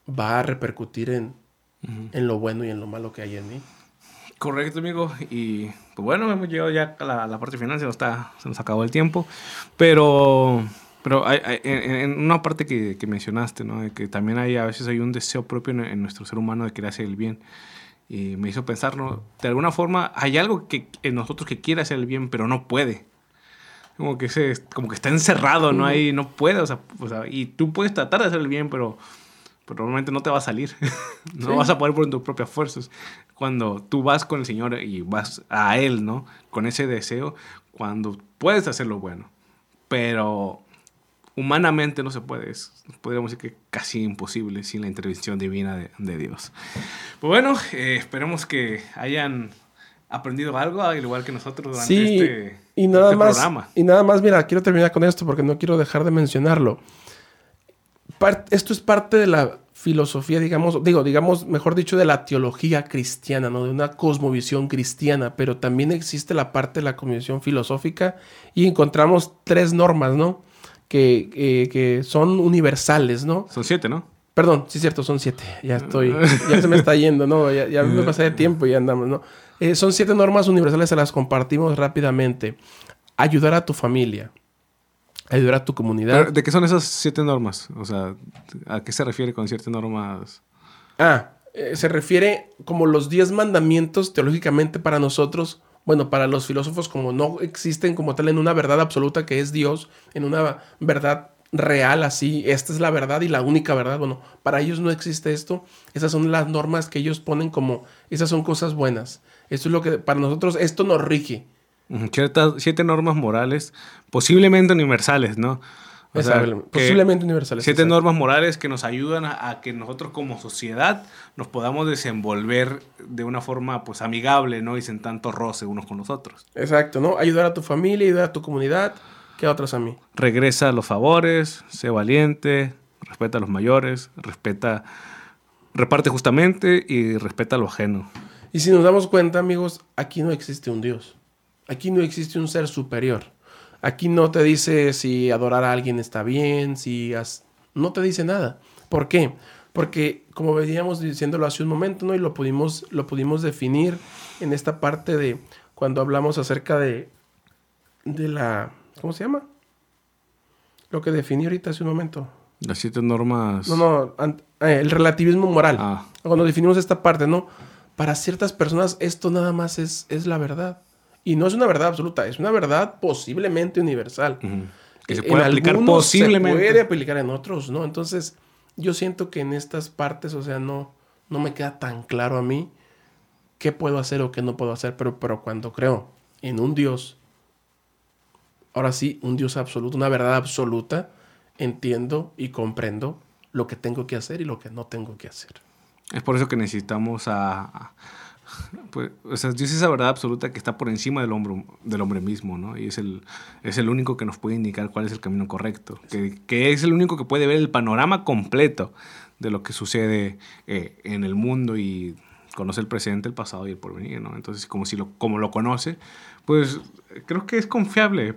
va a repercutir en, en lo bueno y en lo malo que hay en mí. Correcto, amigo. Y pues bueno, hemos llegado ya a la, parte final, se nos, está, se nos acabó el tiempo. Pero pero hay, en, una parte que, que, mencionaste, ¿no? De que también hay a veces hay un deseo propio en, nuestro ser humano de querer hacer el bien. Y me hizo pensar, ¿no? De alguna forma hay algo que, en nosotros que quiere hacer el bien, pero no puede. Como que, se, como que está encerrado, ¿no? Ahí no puede, o sea, y tú puedes tratar de hacer el bien, pero, pero normalmente no te va a salir. no vas a poder por tus propias fuerzas. Cuando tú vas con el Señor y vas a Él, ¿no? Con ese deseo, cuando puedes hacer lo bueno. Pero humanamente no se puede. Es, podríamos decir que casi imposible sin la intervención divina de, Dios. Pues bueno, eh, esperemos que hayan aprendido algo, al igual que nosotros durante este, y nada este más, programa. Y nada más, mira, quiero terminar con esto porque no quiero dejar de mencionarlo. Esto es parte de la filosofía, digamos, digo, digamos, mejor dicho, de la teología cristiana, ¿no? De una cosmovisión cristiana, pero también existe la parte de la cosmovisión filosófica y encontramos tres normas, ¿no? que, que, son universales, ¿no? Son siete, ¿no? Perdón, sí es cierto, son siete. Ya estoy, ya se me está yendo, ¿no? Ya, ya me pasé de tiempo y ya andamos, ¿no? Eh, son siete normas universales, se las compartimos rápidamente. Ayudar a tu familia, ayudar a tu comunidad. ¿De qué son esas siete normas? O sea, ¿a qué se refiere con siete normas? Ah, eh, se refiere como los diez mandamientos teológicamente para nosotros bueno, para los filósofos como no existen como tal en una verdad absoluta que es Dios, en una verdad real así, esta es la verdad y la única verdad, bueno, para ellos no existe esto, esas son las normas que ellos ponen como, esas son cosas buenas, esto es lo que para nosotros, esto nos rige. Siete normas morales, posiblemente universales, ¿no? posiblemente universales. Siete normas morales que nos ayudan a, que nosotros como sociedad nos podamos desenvolver de una forma pues amigable, ¿no? Y sin tanto roce unos con los otros. Exacto, ¿no? Ayudar a tu familia, ayudar a tu comunidad. ¿Qué otras a mí? Regresa a los favores, sé valiente, respeta a los mayores, respeta, reparte justamente y respeta lo ajeno. Y si nos damos cuenta, amigos, aquí no existe un Dios. Aquí no existe un ser superior. Aquí no te dice si adorar a alguien está bien, si no te dice nada. ¿Por qué? Porque como veníamos diciéndolo hace un momento, ¿no? Y lo pudimos, lo pudimos definir en esta parte de cuando hablamos acerca de, de la, ¿cómo se llama? Lo que definí ahorita hace un momento. Las siete normas. No, no, eh, el relativismo moral. Ah. Cuando definimos esta parte, ¿no? Para ciertas personas esto nada más es, es la verdad. Y no es una verdad absoluta, es una verdad posiblemente universal. Que se puede aplicar posiblemente. Se puede aplicar en otros, ¿no? Entonces, yo siento que en estas partes, o sea, no, no me queda tan claro a mí qué puedo hacer o qué no puedo hacer, pero, pero cuando creo en un Dios, ahora sí, un Dios absoluto, una verdad absoluta, entiendo y comprendo lo que tengo que hacer y lo que no tengo que hacer. Es por eso que necesitamos a Pues, o sea, Dios es esa verdad absoluta que está por encima del hombre, del hombre mismo, ¿no? Y es el, es el único que nos puede indicar cuál es el camino correcto, que, que es el único que puede ver el panorama completo de lo que sucede eh, en el mundo y conoce el presente, el pasado y el porvenir, ¿no? Entonces, como, si lo, como lo conoce, pues creo que es confiable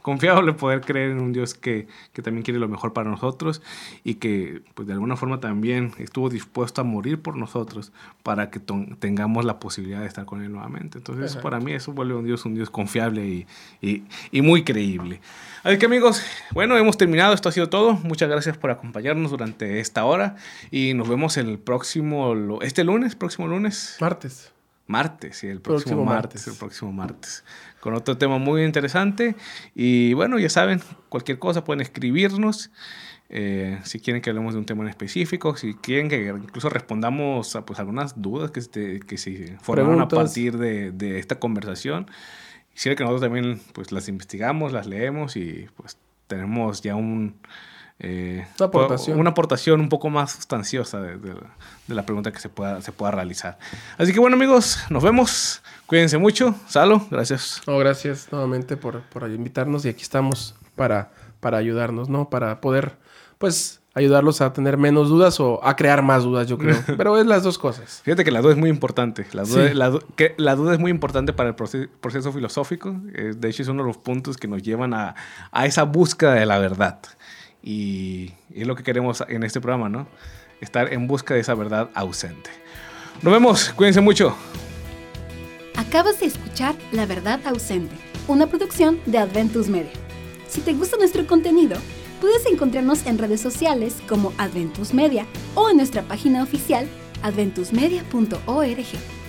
confiable poder creer en un Dios que, que, también quiere lo mejor para nosotros y que pues de alguna forma también estuvo dispuesto a morir por nosotros para que tengamos la posibilidad de estar con Él nuevamente. Entonces para mí eso vuelve a un Dios un Dios confiable y, y, y, muy creíble. Así que amigos, bueno, hemos terminado, esto ha sido todo. Muchas gracias por acompañarnos durante esta hora y nos vemos el próximo, este lunes, próximo lunes. Martes. Martes, sí, el próximo, martes, el próximo martes con otro tema muy interesante. Y bueno, ya saben, cualquier cosa pueden escribirnos. Eh, si quieren que hablemos de un tema en específico, si quieren que incluso respondamos a pues, algunas dudas que, se, que se formaron a partir de, de esta conversación. Quisiera que nosotros también pues, las investigamos, las leemos y pues tenemos ya un, eh, una, aportación. una aportación un poco más sustanciosa de, de, de, la pregunta que se pueda, se pueda realizar. Así que bueno amigos, nos vemos. Cuídense mucho. Salo, gracias. No, gracias nuevamente por, por invitarnos y aquí estamos para, para ayudarnos, ¿no? Para poder, pues, ayudarlos a tener menos dudas o a crear más dudas, yo creo. Pero es las dos cosas. Fíjate que la duda es muy importante. La duda, sí. la, que la duda es muy importante para el proceso, proceso filosófico. Eh, de hecho, es uno de los puntos que nos llevan a, a esa búsqueda de la verdad. Y, es lo que queremos en este programa, ¿no? Estar en busca de esa verdad ausente. Nos vemos. Cuídense mucho. Acabas de escuchar La Verdad Ausente, una producción de Adventus Media. Si te gusta nuestro contenido, puedes encontrarnos en redes sociales como Adventus Media o en nuestra página oficial adventusmedia.org.